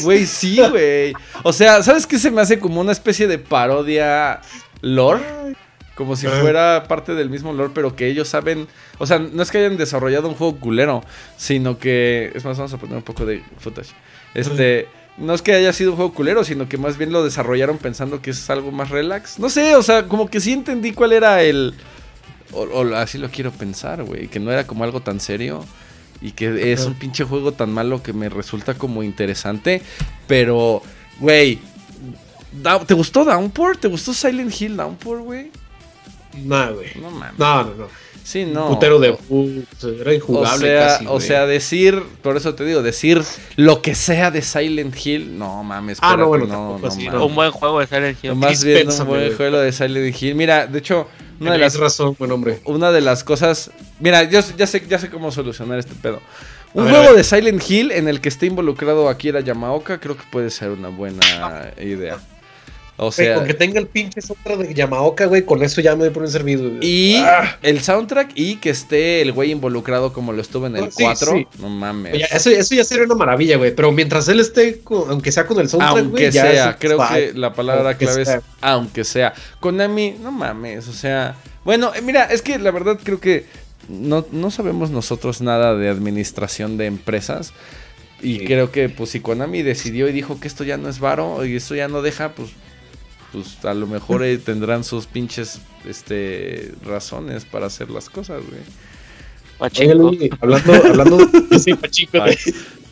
Güey, sí, güey. O sea, ¿sabes qué se me hace como una especie de parodia lore? Como si Ajá. fuera parte del mismo lore, pero que ellos saben. O sea, no es que hayan desarrollado un juego culero, sino que. Es más, vamos a poner un poco de footage. Este. No es que haya sido un juego culero, sino que más bien lo desarrollaron pensando que es algo más relax. No sé, o sea, como que sí entendí cuál era el. O, o así lo quiero pensar, güey. Que no era como algo tan serio. Y que es un pinche juego tan malo que me resulta como interesante. Pero, güey. ¿Te gustó Downpour? ¿Te gustó Silent Hill Downpour, güey? No, güey. No mames. No, no, no. Sí, no. Putero de era o injugable sea, casi, o sea, decir, por eso te digo, decir lo que sea de Silent Hill, no mames, Ah, no, bueno, no, no así, no. Un buen juego de Silent Hill. Más bien un buen juego de Silent Hill. Mira, de hecho, una de las razón, buen hombre. una de las cosas. Mira, yo ya sé, ya sé cómo solucionar este pedo. Un ver, juego de Silent Hill en el que esté involucrado Akira Yamaoka, creo que puede ser una buena idea. O sea, con que tenga el pinche soundtrack de Yamaoka, güey, con eso ya me doy por un servido. güey. y Ah, el soundtrack y que esté el güey involucrado como lo estuvo en el Ah, sí, 4. sí. No mames. oye, eso, eso ya sería una maravilla, güey. Pero mientras él esté, con- aunque sea con el soundtrack, Aunque güey, ya sea, es- creo que la palabra aunque clave es aunque sea. Konami, no mames, o sea. Bueno, eh, mira, es que la verdad creo que no, no sabemos nosotros nada de administración de empresas. Y Sí. creo que, pues, si Konami decidió y dijo que esto ya no es varo y esto ya no deja, pues, pues a lo mejor eh, tendrán sus pinches este, razones para hacer las cosas, güey. Oye, Pachinko. Luis, hablando, hablando, sí, Pachico, güey.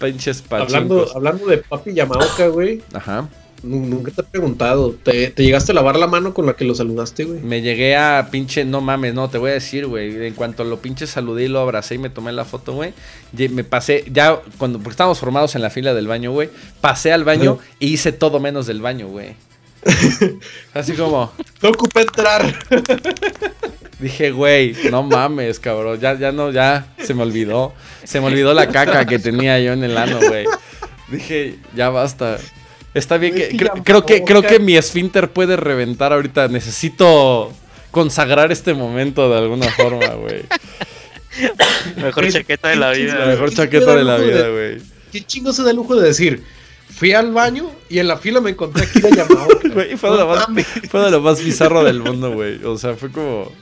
Pinches hablando, pachincos. hablando de papi Yamaoka, güey. Ajá. nu- Nunca te he preguntado, ¿te, te llegaste a lavar la mano con la que lo saludaste, güey? Me llegué a pinche, no mames, no, te voy a decir, güey. En cuanto lo pinche saludé y lo abracé y me tomé la foto, güey. Me pasé, ya cuando, porque estábamos formados en la fila del baño, güey. Pasé al baño Ajá. e hice todo menos del baño, güey. Así como, No ocupé entrar. dije, güey, no mames, cabrón. Ya, ya no, ya se me olvidó. Se me olvidó la caca que tenía yo en el ano, güey. Dije, ya basta. Está bien que, creo, que, creo que mi esfínter puede reventar ahorita. Necesito consagrar este momento de alguna forma, güey. Mejor chaqueta de la vida. La Güey, mejor ¿qué se chaqueta de la vida, güey. ¿Qué chingo se da el lujo de decir? Fui al baño y en la fila me encontré aquí de Yamaoka. Güey, fue de, lo más, fue de lo más bizarro del mundo, güey. O sea, fue como.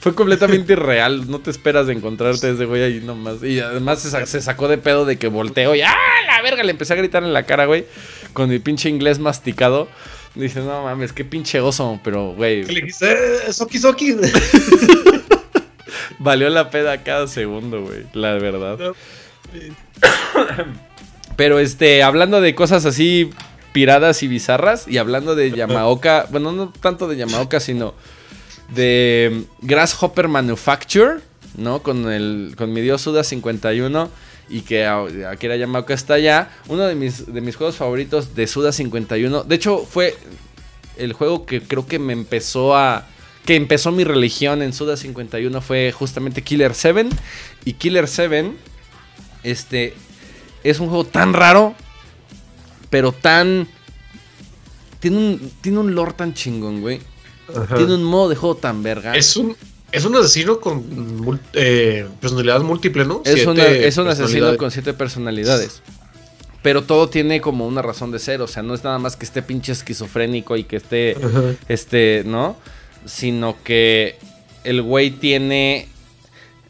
Fue completamente irreal. No te esperas de encontrarte ese güey ahí nomás. Y además se, sa- se sacó de pedo de que volteo y ¡ah! La verga, le empecé a gritar en la cara, güey. Con mi pinche inglés masticado. Dice, no mames, qué pinche oso. Pero, güey, Le dijiste, eh, Soki Soki. valió la peda cada segundo, güey. La verdad. No. Pero este, hablando de cosas así piradas y bizarras, y hablando de Yamaoka, bueno, no tanto de Yamaoka, sino de Grasshopper Manufacture, ¿no? Con el con mi dios Suda 51 y que Akira Yamaoka está allá. Uno de mis, de mis juegos favoritos de Suda 51, de hecho fue el juego que creo que me empezó a que empezó mi religión en Suda 51 fue justamente Killer 7 y Killer 7 este es un juego tan raro, pero tan. Tiene un, tiene un lore tan chingón, güey. Tiene un modo de juego tan verga. Es un, es un asesino con eh, personalidad múltiple, ¿no? Es, una- es un asesino personalidades. con siete personalidades. Pero todo tiene como una razón de ser. O sea, no es nada más que esté pinche esquizofrénico y que esté. Ajá. Este, ¿no? Sino que el güey tiene.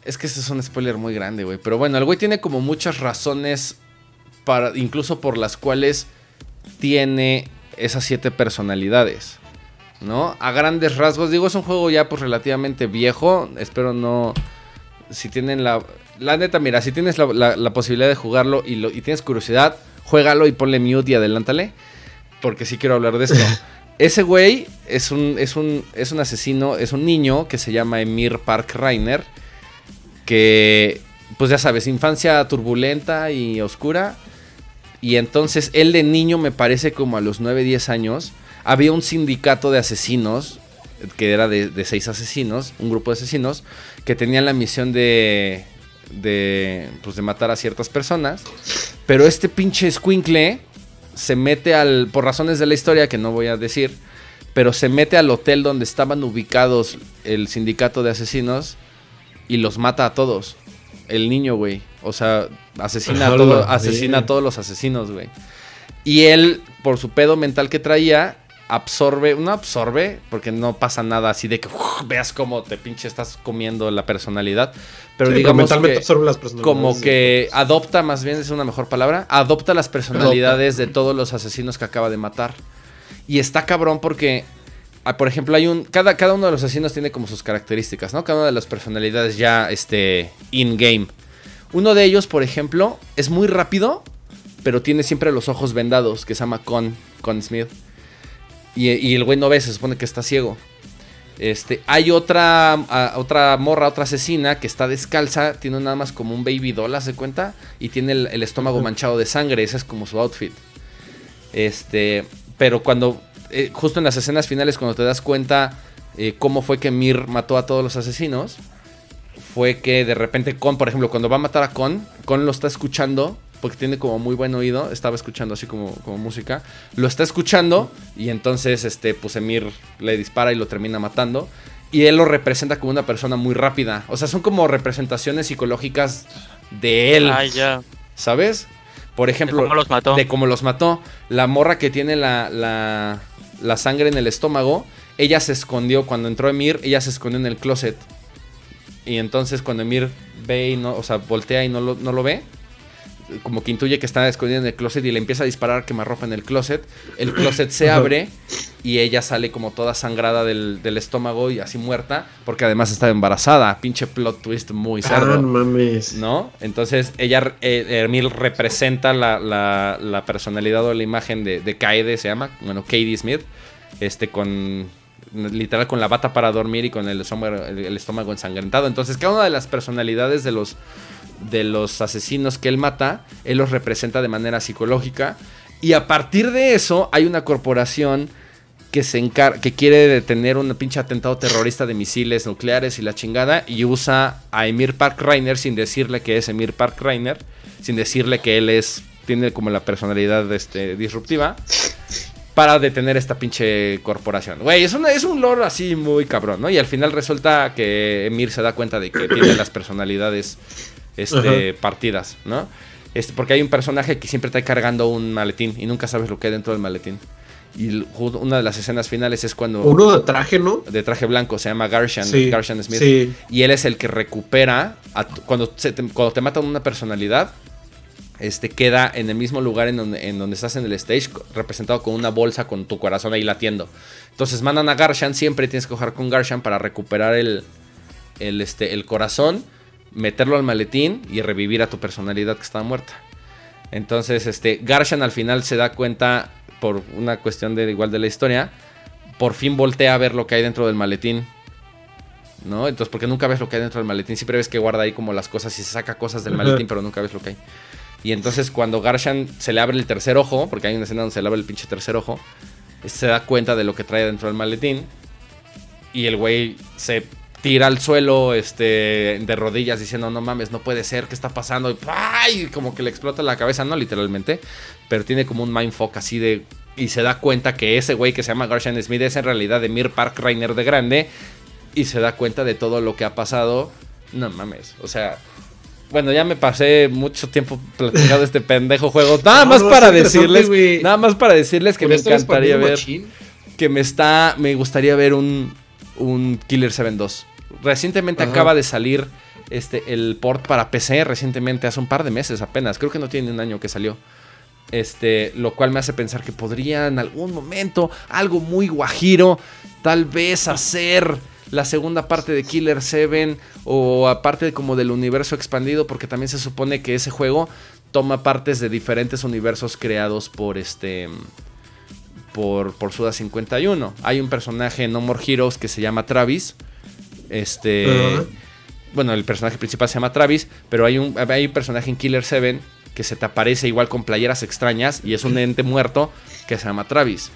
Es que ese es un spoiler muy grande, güey. Pero bueno, el güey tiene como muchas razones para. incluso por las cuales tiene esas siete personalidades. ¿no? A grandes rasgos, digo, es un juego ya pues relativamente viejo, espero no... Si tienen la... La neta, mira, si tienes la, posibilidad de jugarlo y, lo, y tienes curiosidad, juégalo y ponle mute y adelántale, porque sí quiero hablar de esto. Ese güey es un, es, un, es un asesino, es un niño que se llama Emir Park Rainer, que, pues ya sabes, infancia turbulenta y oscura. Y entonces él de niño, me parece como a los 9, 10 años, había un sindicato de asesinos, que era de, seis asesinos, un grupo de asesinos, que tenían la misión de, de, pues de matar a ciertas personas. Pero este pinche squinkle se mete al, por razones de la historia que no voy a decir, pero se mete al hotel donde estaban ubicados el sindicato de asesinos y los mata a todos. El niño, güey. O sea, asesina, a, todo, asesina a todos los asesinos, güey. Y él, por su pedo mental que traía, absorbe, no absorbe, porque no pasa nada así de que veas cómo te pinche estás comiendo la personalidad, pero digamos que, como que adopta, más bien es una mejor palabra, adopta las personalidades de todos los asesinos que acaba de matar. Y está cabrón porque, ah, por ejemplo, hay un, cada, cada uno de los asesinos tiene como sus características, ¿no? Cada una de las personalidades ya, este, in-game. Uno de ellos, por ejemplo, es muy rápido, pero tiene siempre los ojos vendados, que se llama Con, Con Smith. Y, el güey no ve, se supone que está ciego. Este, hay otra, otra morra, otra asesina que está descalza, tiene nada más como un baby doll, ¿se cuenta? Y tiene el, estómago manchado de sangre, ese es como su outfit. Este, pero cuando, eh, justo en las escenas finales, cuando te das cuenta eh, cómo fue que Mir mató a todos los asesinos, fue que de repente Con, por ejemplo, cuando va a matar a Con, Con lo está escuchando porque tiene como muy buen oído, estaba escuchando así como, como música, lo está escuchando y entonces este, pues Emir le dispara y lo termina matando. Y él lo representa como una persona muy rápida. O sea, son como representaciones psicológicas de él. Ah, ya. ¿Sabes? Por ejemplo, de cómo los mató. De cómo los mató. La morra que tiene la, la, la sangre en el estómago, ella se escondió, cuando entró Emir, ella se escondió en el closet. Y entonces cuando Emir ve y no, o sea, voltea y no lo, no lo ve, como que intuye que está escondida en el closet y le empieza a disparar quemarropa en el closet. El closet se abre y ella sale como toda sangrada del, estómago y así muerta, porque además está embarazada. Pinche plot twist muy cerdo. Ah, mames. ¿No? Entonces ella, eh, representa la, personalidad o la imagen de, de Kaede, se llama, bueno, Katie Smith, este con literal con la bata para dormir y con el el estómago ensangrentado. Entonces cada una de las personalidades de los de los asesinos que él mata, él los representa de manera psicológica. Y a partir de eso hay una corporación que, se que quiere detener un pinche atentado terrorista de misiles nucleares y la chingada. Y usa a Emir Park Rainer sin decirle que es Emir Park Rainer. Sin decirle que él es. Tiene como la personalidad este, disruptiva. Para detener esta pinche corporación. Güey, es, es un lore así muy cabrón, ¿no? Y al final resulta que Emir se da cuenta de que tiene las personalidades este, partidas, ¿no? Este, porque hay un personaje que siempre está cargando un maletín y nunca sabes lo que hay dentro del maletín. Y una de las escenas finales es cuando. Uno de traje, ¿no? De traje blanco, se llama Garshan, Smith. Y él es el que recupera. cuando, te, cuando te matan una personalidad, este queda en el mismo lugar en donde, en donde estás en el stage, representado con una bolsa con tu corazón ahí latiendo. Entonces mandan a Garshan, siempre tienes que jugar con Garshan para recuperar el, el, este, el corazón meterlo al maletín y revivir a tu personalidad que estaba muerta. Entonces, este, Garshan al final se da cuenta, por una cuestión de igual de la historia, por fin voltea a ver lo que hay dentro del maletín. ¿No? Entonces, porque nunca ves lo que hay dentro del maletín, siempre ves que guarda ahí como las cosas y se saca cosas del maletín, pero nunca ves lo que hay. Y entonces cuando Garshan se le abre el tercer ojo, porque hay una escena donde se le abre el pinche tercer ojo, se da cuenta de lo que trae dentro del maletín. Y el güey se tira al suelo este, de rodillas diciendo, no mames, no puede ser, ¿qué está pasando? Y, como que le explota la cabeza, no literalmente, pero tiene como un mindfuck así de... Y se da cuenta que ese güey que se llama Garshan Smith es en realidad Emir Park Rainer de grande. Y se da cuenta de todo lo que ha pasado. No mames, o sea... Bueno, ya me pasé mucho tiempo platicando este pendejo juego. Nada más para decirles, nada más para decirles que me encantaría ver, que me está, me gustaría ver un, un Killer 7 2. Recientemente acaba de salir este, el port para PC, recientemente, hace un par de meses apenas. Creo que no tiene un año que salió. Este, lo cual me hace pensar que podría en algún momento algo muy guajiro, tal vez hacer la segunda parte de Killer 7 o aparte como del universo expandido, porque también se supone que ese juego toma partes de diferentes universos creados por este por, por Suda 51. Hay un personaje en No More Heroes que se llama Travis. Este. Bueno, el personaje principal se llama Travis, pero hay un, hay un personaje en Killer 7 que se te aparece igual con playeras extrañas y es un ente muerto que se llama Travis.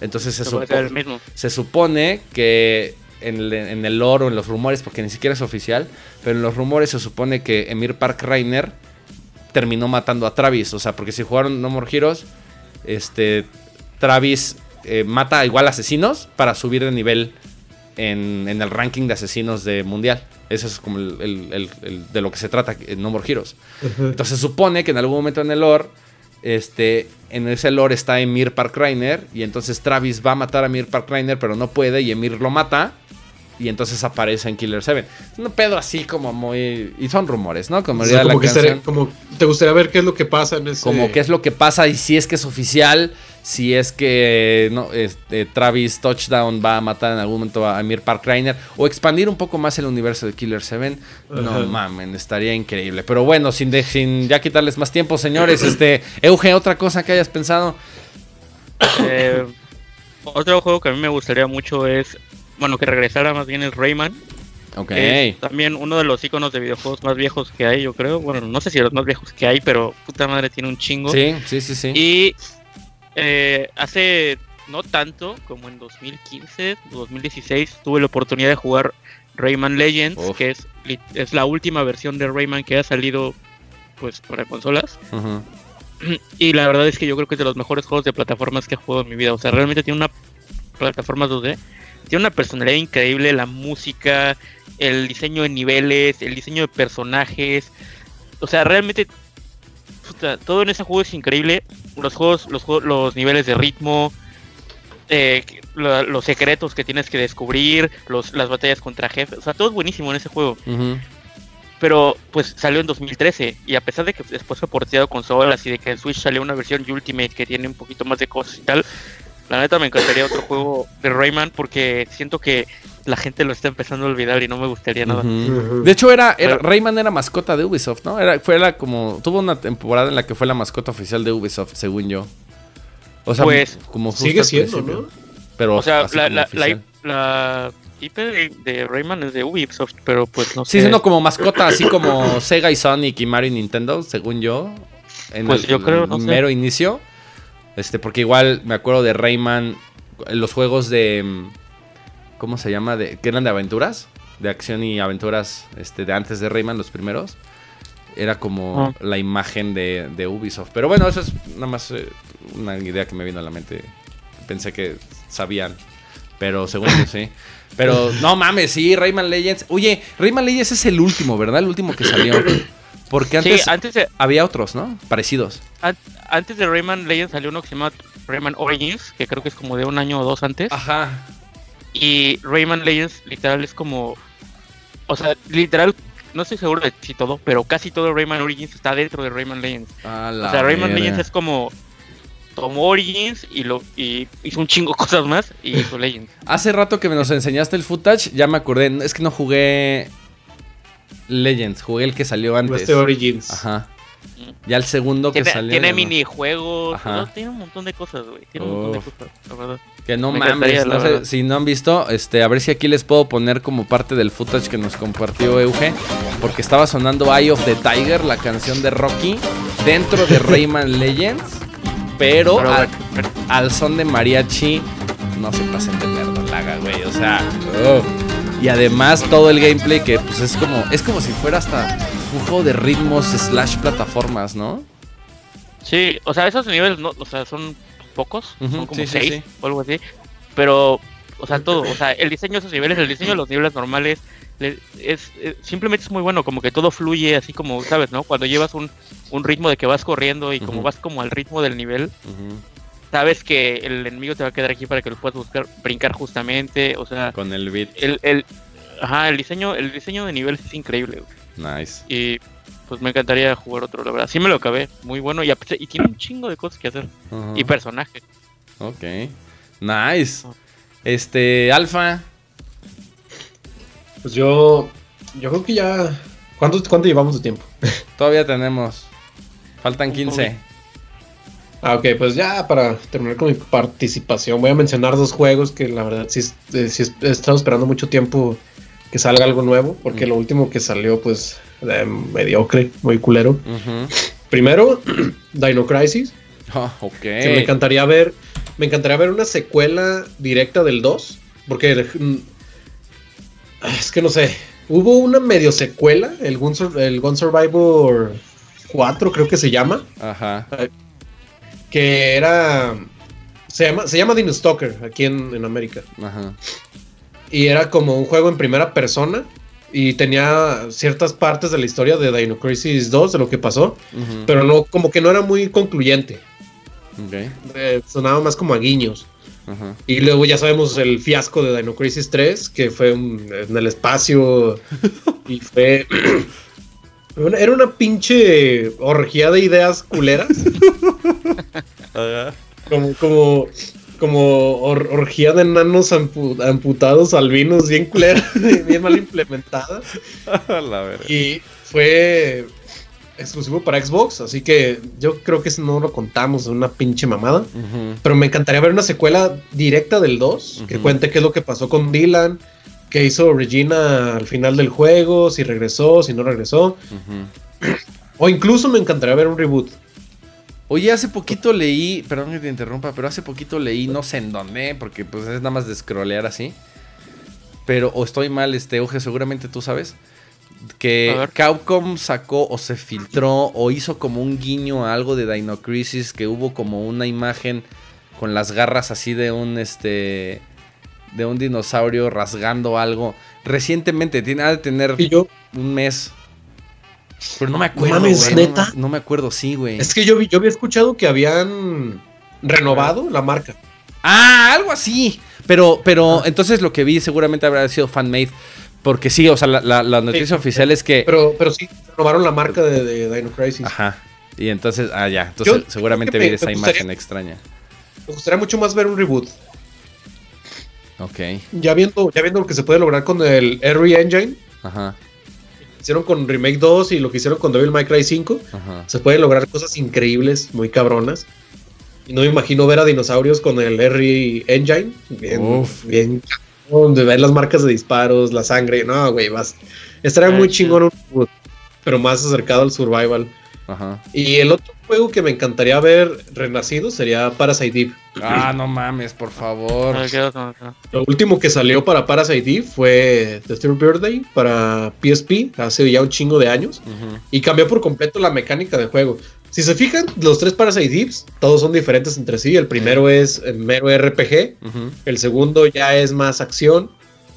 Entonces se, Se supo- puede ser el mismo. se supone que en el, en el lore o en los rumores, porque ni siquiera es oficial, pero en los rumores se supone que Emir Park Rainer terminó matando a Travis. O sea, porque si jugaron No More Heroes, este, Travis eh, mata igual asesinos para subir de nivel en, en el ranking de asesinos de mundial. Eso es como el, el- el- el- de lo que se trata en No More Heroes. Entonces se supone que en algún momento en el lore, este, en ese lore está Emir Park Rainer y entonces Travis va a matar a Emir Park Rainer pero no puede y Emir lo mata y entonces aparece en Killer 7. Es un pedo así como muy... Y son rumores, ¿no? Como, O sea, la como que como te gustaría ver qué es lo que pasa en ese. Como qué es lo que pasa y si es que es oficial, si es que no, este, Travis Touchdown va a matar en algún momento a Emir Park Rainer o expandir un poco más el universo de Killer 7. No Ajá. mamen, estaría increíble. Pero bueno, sin, de- sin ya quitarles más tiempo, señores, este, Euge, otra cosa que hayas pensado. Eh, otro juego que a mí me gustaría mucho es, bueno, que regresara más bien es Rayman. Ok. Es también uno de los iconos de videojuegos más viejos que hay, yo creo. Bueno, no sé si los más viejos que hay, pero puta madre tiene un chingo. Sí, sí, sí, sí. Y eh, hace no tanto, como en 2015, 2016, tuve la oportunidad de jugar Rayman Legends, Uf. que es, es la última versión de Rayman que ha salido pues para consolas. Y la verdad es que yo creo que es de los mejores juegos de plataformas que he jugado en mi vida. O sea, realmente tiene una plataforma 2D. Tiene una personalidad increíble, la música, el diseño de niveles, el diseño de personajes. O sea, realmente puta, todo en ese juego es increíble. Los juegos, los juegos, los niveles de ritmo, eh, la- los secretos que tienes que descubrir, los, las batallas contra jefes. O sea, todo es buenísimo en ese juego pero pues salió en 2013 y a pesar de que después fue porteado con consolas y de que en Switch salió una versión Ultimate que tiene un poquito más de cosas y tal, la neta me encantaría otro juego de Rayman porque siento que la gente lo está empezando a olvidar y no me gustaría nada. De hecho, era, era- Pero- Rayman era mascota de Ubisoft, ¿no? Era, fue la como. Tuvo una temporada en la que fue la mascota oficial de Ubisoft, según yo. O sea, Pues, como Sigue siendo. ¿no? Pero O sea, la, la, la, IP de, de Rayman es de Ubisoft, pero pues no Sí, sé. siendo como mascota, así como Sega y Sonic y Mario y Nintendo, según yo. En Pues el, yo creo, no sé. mero inicio. Este, porque igual me acuerdo de Rayman, los juegos de. ¿Cómo se llama? De, que eran de aventuras. De acción y aventuras este, de antes de Rayman, los primeros. Era como Ah. la imagen de, de Ubisoft. Pero bueno, eso es nada más eh, una idea que me vino a la mente. Pensé que sabían. Pero según yo sí. Pero no mames, sí, Rayman Legends. Oye, Rayman Legends es el último, ¿verdad? El último que salió. Porque antes Sí, antes de, había otros, ¿no? Parecidos. an- antes de Rayman Legends salió uno que se llama Rayman Origins, que creo que es como de un año o dos antes. Ajá. Y Rayman Legends literal es como. O sea, literal, no estoy seguro de si todo, pero casi todo Rayman Origins está dentro de Rayman Legends. O sea, Rayman Legends es como. Tomó Origins y lo y hizo un chingo de cosas más y hizo Legends. Hace rato que me nos enseñaste el footage, ya me acordé. Es que no jugué Legends, jugué el que salió antes. Este Origins. Ajá. Ya el segundo que Tiene, salió. tiene no. minijuegos, tiene un montón de cosas, güey. Tiene un montón de cosas, la verdad. Que no Me mames, no sé, si no han visto, este, a ver si aquí les puedo poner como parte del footage que nos compartió Euge, porque estaba sonando Eye of the Tiger, la canción de Rocky, dentro de Rayman Legends, pero, Pero, al, bueno, al son de mariachi, no se pasen de verdolaga, güey, o sea, oh. y además todo el gameplay que pues es como, es como si fuera hasta un juego de ritmos slash plataformas, ¿no? Sí, o sea, esos niveles no, o sea, son pocos, son como sí, seis sí. o algo así. Pero, o sea, todo, o sea, el diseño de esos niveles, el diseño de los niveles normales, le- es, es- simplemente es muy bueno, como que todo fluye así como, ¿sabes, no? Cuando llevas un, un ritmo de que vas corriendo y como vas como al ritmo del nivel, sabes que el enemigo te va a quedar aquí para que lo puedas buscar, brincar justamente, o sea, Con el beat. el, el, ajá, el diseño, el diseño de niveles es increíble, güey. Nice. Y pues me encantaría jugar otro, la verdad. Sí me lo acabé, muy bueno. Y, y tiene un chingo de cosas que hacer. Y personajes. Ok. Nice. Este, Alfa. Pues yo. Yo creo que ya. ¿Cuánto, cuánto llevamos de tiempo? Todavía tenemos. Faltan Un 15. Ah, ok, pues ya para terminar con mi participación, voy a mencionar dos juegos que la verdad sí, eh, sí he estado esperando mucho tiempo que salga algo nuevo, porque lo último que salió, pues, eh, mediocre, muy culero. Primero, Dino Crisis, Ah, que me encantaría ver, me encantaría ver una secuela directa del 2, porque mm, es que no sé, hubo una medio secuela, el Gun, el Gun Survivor 4 creo que se llama, Ajá. que era se llama se llama Dino Stalker aquí en, en América. Ajá. Y era como un juego en primera persona y tenía ciertas partes de la historia de Dino Crisis 2 de lo que pasó, pero no como que no era muy concluyente, eh, sonaba más como a guiños. Y luego ya sabemos el fiasco de Dino Crisis 3, que fue un- en el espacio y fue... Era una pinche orgía de ideas culeras. Como, como, como or- orgía de enanos ampu- amputados albinos bien culera, bien mal implementada. La. Y fue exclusivo para Xbox, así que yo creo que eso no lo contamos de una pinche mamada. Pero me encantaría ver una secuela directa del 2, que cuente qué es lo que pasó con Dylan, qué hizo Regina al final del juego, si regresó, si no regresó. O incluso me encantaría ver un reboot. Oye, hace poquito leí, perdón que te interrumpa, pero hace poquito leí, no sé en dónde, porque pues es nada más de scrollear así. Pero, o estoy mal, este, Oje, seguramente tú sabes. Que. Capcom sacó o se filtró o hizo como un guiño a algo de Dino Crisis, que hubo como una imagen con las garras así de un este de un dinosaurio rasgando algo. Recientemente, tiene ha de tener Y yo, un mes. Pero no me acuerdo, mames, güey. no me- ¿neta? No, me acuerdo, sí, güey. es que yo, vi- yo había escuchado que habían renovado la marca. Ah, algo así. Pero, pero entonces lo que vi seguramente habrá sido fanmade. Porque sí, o sea, la, la- la noticia Sí. oficial es que. Pero, pero sí, renovaron la marca de, de Dino Crisis. Ajá. Y entonces, ah, ya. Entonces Yo- seguramente vi esa me imagen extraña. Me gustaría mucho más ver un reboot. Ok. Ya viendo, ya viendo lo que se puede lograr con el Airy Engine, Ajá. Hicieron con Remake 2 y lo que hicieron con Devil May Cry 5. Ajá. Se pueden lograr cosas increíbles, muy cabronas. Y no me imagino ver a dinosaurios con el R Engine. Bien, Uf. bien de ver las marcas de disparos, la sangre. No, güey, vas. Estaría muy chingón un pero más acercado al survival. Ajá. Y el otro juego que me encantaría ver renacido sería Parasite Eve. Ah, no mames, por favor. Lo último que salió para Parasite Eve fue The Third Birthday para PSP hace ya un chingo de años. Y cambió por completo la mecánica del juego. Si se fijan, los tres Parasite Eves, todos son diferentes entre sí. El primero es mero RPG, el segundo ya es más acción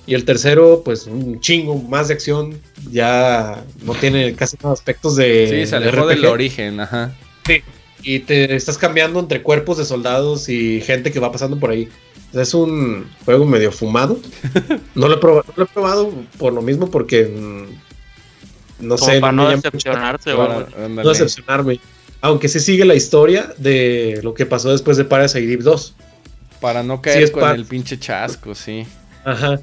y el tercero, pues un chingo más de acción. Ya no tiene casi nada aspectos de, Sí, se de alejó del RPG. origen, ajá. Y te estás cambiando entre cuerpos de soldados y gente que va pasando por ahí. Es un juego medio fumado. No lo he probado, no lo he probado por lo mismo porque mm, no como sé, para no o Para- no decepcionarme. Aunque sí sigue la historia de lo que pasó después de Parasite Eve 2. Para no caer con el pinche chasco, sí. Ajá.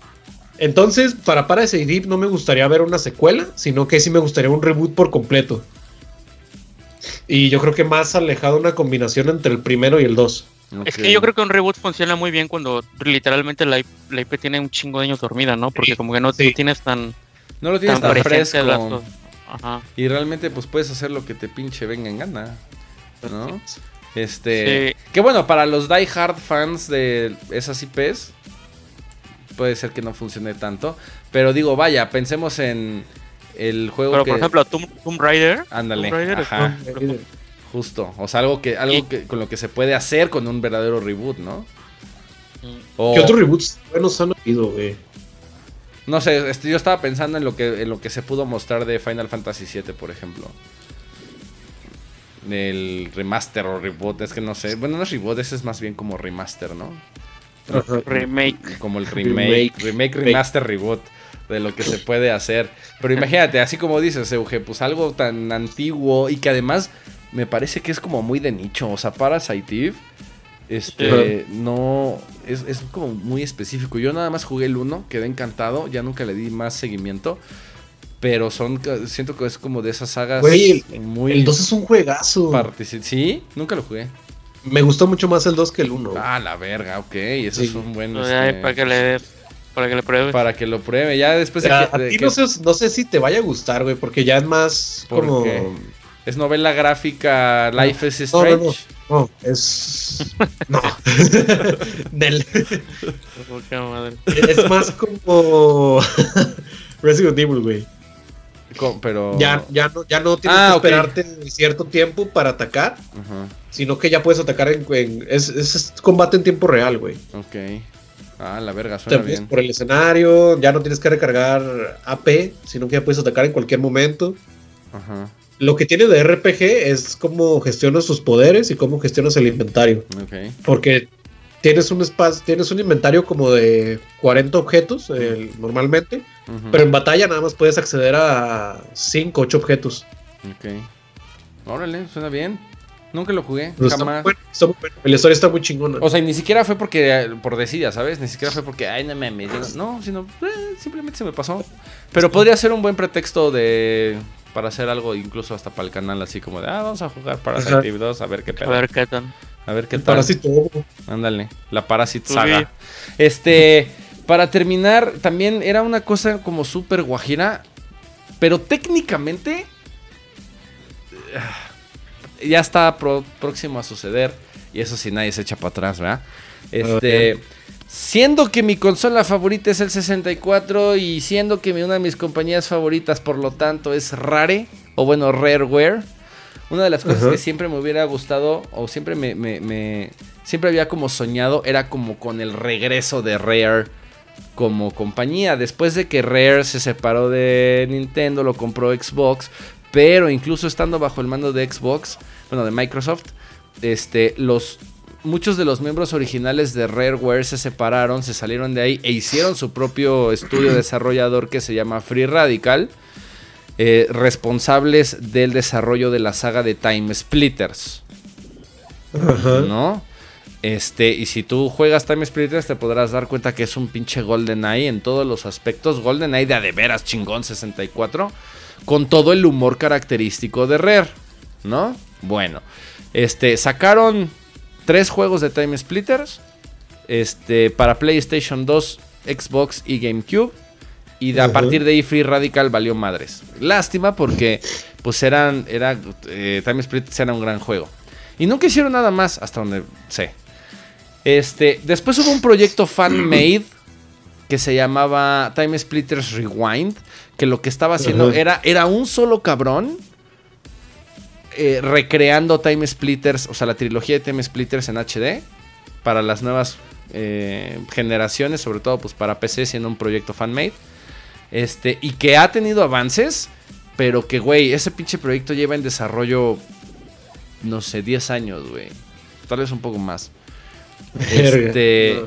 Entonces, para Parasite Eve no me gustaría ver una secuela, sino que sí me gustaría un reboot por completo. Y yo creo que más alejado una combinación entre el primero y el 2. Es que yo creo que un reboot funciona muy bien cuando literalmente la, IP la IP tiene un chingo de años dormida, ¿no? Porque Sí, como que no sí. tienes tan, No lo tienes tan tan las fresco. Ajá. Y realmente, pues puedes hacer lo que te pinche venga en gana. ¿No? Este. Sí. Que bueno, para los die hard fans de esas IPs, puede ser que no funcione tanto. Pero digo, vaya, pensemos en el juego Pero que. por ejemplo, Tomb, Tomb Raider. Ándale, Tomb Raider ajá. Justo. O sea, algo que, algo que con lo que se puede hacer con un verdadero reboot, ¿no? Mm. O, ¿Qué otros reboots buenos han habido, güey? No sé, este, yo estaba pensando en lo que en lo que se pudo mostrar de Final Fantasy VII, por ejemplo. El remaster o reboot, es que no sé. Bueno, no es reboot, ese es más bien como remaster, ¿no? Remake. Como el remake. Remake, Remake. remaster, reboot. de lo que se puede hacer. Pero imagínate, así como dices, Euge, pues algo tan antiguo y que además me parece que es como muy de nicho. O sea, Parasite Eve, este, no, es, es como muy específico. Yo nada más jugué el 1, quedé encantado, ya nunca le di más seguimiento. Pero son, siento que es como de esas sagas Güey, el, muy... El 2 es un juegazo. partici- Sí, nunca lo jugué. Me gustó mucho más el 2 que el 1. Ah, la verga, ok. Eso Sí. es un buen. Ay, este, para que le para que le pruebe. para que lo pruebe. Ya después O de sea, que- a de ti que- no, sé, no sé si te vaya a gustar, güey, porque ya es más ¿Por como... qué? es novela gráfica Life is No, no, Strange. no. No, es... No. Del- Poca madre. Es más como... Resident Evil, güey. Pero. Ya, ya, no, ya no tienes Ah, que esperarte cierto tiempo para atacar, sino que ya puedes atacar en... en- es, combate en tiempo real, güey. ok. Ah, la verga, suena bien. por el escenario, ya no tienes que recargar AP, sino que ya puedes atacar en cualquier momento. Ajá, Lo que tiene de RPG es cómo gestionas tus poderes y cómo gestionas el inventario. ok. Porque tienes un espacio, tienes un inventario como de 40 objetos eh, normalmente, pero en batalla nada más puedes acceder a 5, 8 objetos. Ok. Órale, suena bien. Nunca lo jugué, Pero está muy jamás. bueno, está muy bueno. La historia está muy chingona. O sea, y ni siquiera fue porque por desidia, ¿sabes? Ni siquiera fue porque, ay, no me No, sino eh, simplemente se me pasó. Pero podría ser un buen pretexto de para hacer algo incluso hasta para el canal así como de, ah, vamos a jugar para Ajá. Eve 2 a ver qué A pedo. ver qué tal. A ver qué tal. Parásito. Ándale, la Parasite Tú Saga. Este, para terminar, también era una cosa como súper guajira, pero técnicamente eh, ya está pro- próximo a suceder. Y eso si nadie se echa para atrás, ¿verdad? Este, siendo que mi consola favorita es el 64 y siendo que una de mis compañías favoritas, por lo tanto, es Rare, o bueno, Rareware. Una de las cosas que siempre me hubiera gustado, o siempre me, me- me- siempre había como soñado, era como con el regreso de Rare como compañía. Después de que Rare se separó de Nintendo, lo compró Xbox, pero incluso estando bajo el mando de Xbox, bueno, de Microsoft, este, los muchos de los miembros originales de Rareware se separaron, se salieron de ahí e hicieron su propio estudio desarrollador que se llama Free Radical, eh, responsables del desarrollo de la saga de Time Splitters. Ajá. ¿no? Este, y si tú juegas Time Splitters te podrás dar cuenta que es un pinche GoldenEye en todos los aspectos. GoldenEye de a de veras chingón 64. Con todo el humor característico de Rare, ¿no? Bueno, este, sacaron tres juegos de Time Splitters. Este, para PlayStation 2, Xbox y GameCube. Y de- a partir de ahí Free Radical valió madres. Lástima porque pues eran, era, eh, Time Splitters era un gran juego. Y nunca hicieron nada más, hasta donde sé. Este, después hubo un proyecto fan-made que se llamaba Time Splitters Rewind, que lo que estaba haciendo era, era un solo cabrón eh, recreando Time Splitters, o sea, la trilogía de Time Splitters en HD para las nuevas eh, generaciones, sobre todo pues para PC siendo un proyecto fan-made. Este, y que ha tenido avances, pero que, güey, ese pinche proyecto lleva en desarrollo, no sé, 10 años, güey. Tal vez un poco más. Verga. Este,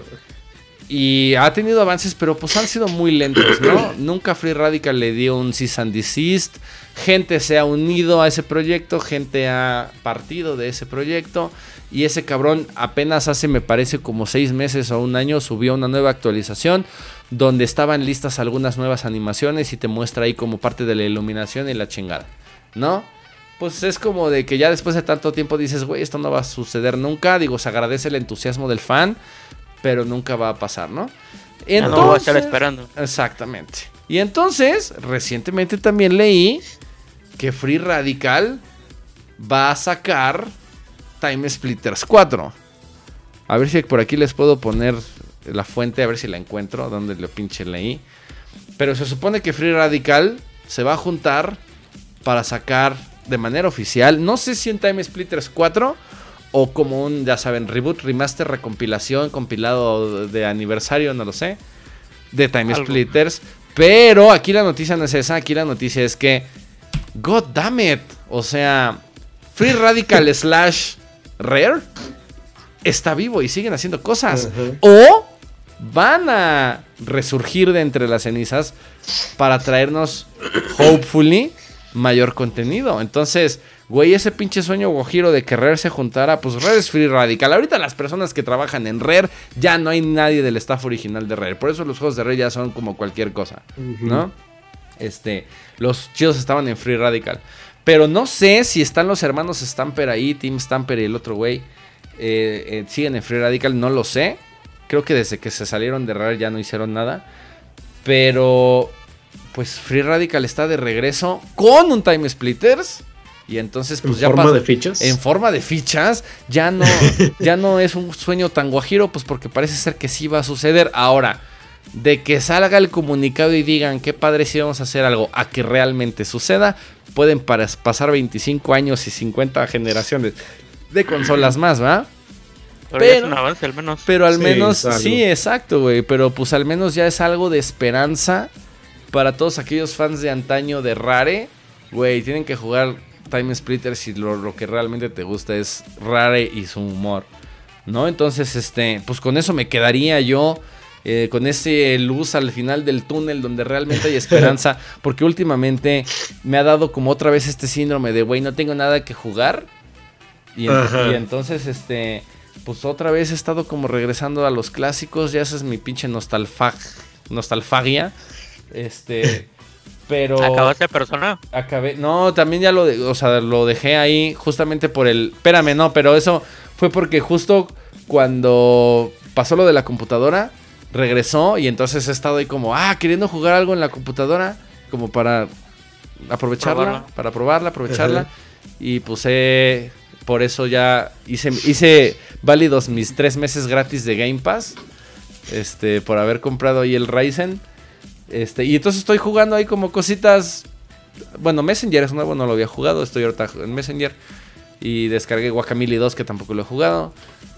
y ha tenido avances, pero pues han sido muy lentos, ¿no? Nunca Free Radical le dio un cease and desist. Gente se ha unido a ese proyecto, gente ha partido de ese proyecto. Y ese cabrón apenas hace, me parece, como seis meses o un año subió una nueva actualización donde estaban listas algunas nuevas animaciones y te muestra ahí como parte de la iluminación y la chingada, ¿no? Pues es como de que ya después de tanto tiempo dices, güey, esto no va a suceder nunca. Digo, se agradece el entusiasmo del fan, pero nunca va a pasar, ¿no? Ya no voy a estar esperando. Exactamente. Y entonces, recientemente también leí que Free Radical va a sacar Time Splitters 4. A ver si por aquí les puedo poner la fuente, a ver si la encuentro, donde lo pinche leí. Pero se supone que Free Radical se va a juntar para sacar de manera oficial, no sé si en Time Splitters 4 o como un, ya saben, reboot, remaster, recompilación, compilado de aniversario, no lo sé, de Time Algo. Splitters. Pero aquí la noticia no es esa, aquí la noticia es que, God damn it, o sea, Free Radical slash Rare está vivo y siguen haciendo cosas. O van a resurgir de entre las cenizas para traernos, hopefully, mayor contenido. Entonces, güey, ese pinche sueño guajiro de que Rare se juntara, pues Rare es Free Radical. Ahorita las personas que trabajan en Rare, ya no hay nadie del staff original de Rare. Por eso los juegos de Rare ya son como cualquier cosa, ¿no? Este, los chidos estaban en Free Radical. Pero no sé si están los hermanos Stamper ahí, Team Stamper y el otro güey. eh, eh, siguen en Free Radical, no lo sé. Creo que desde que se salieron de Rare ya no hicieron nada. Pero, pues Free Radical está de regreso con un Time Splitters. Y entonces, pues en ya forma de fichas. en forma de fichas, ya no, ya no es un sueño tan guajiro, pues porque parece ser que sí va a suceder. Ahora, de que salga el comunicado y digan qué padre si vamos a hacer algo, a que realmente suceda, pueden para- pasar 25 años y 50 generaciones de consolas más, ¿va? Pero, ya es Pero- un avance al menos. Pero al Sí, menos, sí, exacto, güey. Pero pues al menos ya es algo de esperanza para todos aquellos fans de antaño de Rare. Güey, tienen que jugar Time Splitter si lo, lo que realmente te gusta es Rare y su humor. ¿No? Entonces, este, pues con eso me quedaría yo. eh, con ese luz al final del túnel donde realmente hay esperanza. porque últimamente me ha dado como otra vez este síndrome de, güey, no tengo nada que jugar. Y, en- Ajá. y entonces, este, pues otra vez he estado como regresando a los clásicos. Ya esa es mi pinche nostalfag, nostalfagia. Este, pero ¿Acabaste persona? acabé. No, también ya lo, de- o sea, lo dejé ahí justamente por el. Espérame, no, pero eso fue porque justo cuando pasó lo de la computadora, regresó y entonces he estado ahí como, ah, queriendo jugar algo en la computadora, como para aprovecharla, Probarla. para probarla, aprovecharla. Ajá. Y pues eh, por eso ya hice, hice válidos mis tres meses gratis de Game Pass. Este, por haber comprado ahí el Ryzen. Este, y entonces estoy jugando ahí como cositas. Bueno, Messenger es nuevo, no lo había jugado. Estoy ahorita en Messenger. Y descargué Guacamole 2, que tampoco lo he jugado.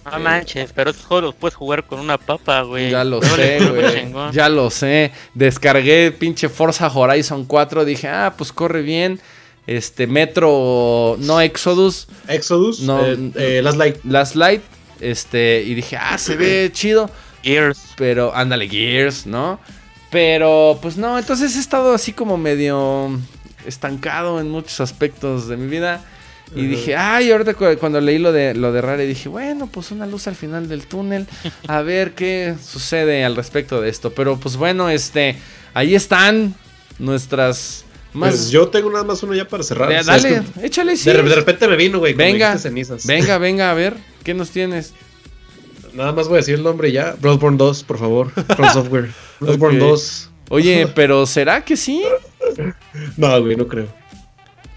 No Eh, manches, pero esos juegos los puedes jugar con una papa, güey. Ya lo sé, güey. Ya lo sé. Descargué pinche Forza Horizon 4. Dije, ah, pues corre bien. Este, Metro, no Exodus, Exodus, No, eh, eh, Last Light. Last Light. Este, y dije, ah, se ve chido. Gears. Pero, ándale, Gears, ¿no? Pero, pues no, entonces he estado así como medio estancado en muchos aspectos de mi vida. Y dije, ay, ahorita cu- cuando leí lo de, lo de Rare, dije, bueno, pues una luz al final del túnel. A ver qué sucede al respecto de esto. Pero, pues bueno, este, ahí están nuestras más... Pues yo tengo nada más uno ya para cerrar. De- O sea, es dale, que échale, sí. de, de repente me vino, güey. Venga, cenizas. venga, venga, a ver, ¿qué nos tienes? Nada más voy a decir el nombre ya. Bloodborne 2, por favor. From Software. Bloodborne Ok. 2. Oye, pero ¿será que sí? No, güey, no creo.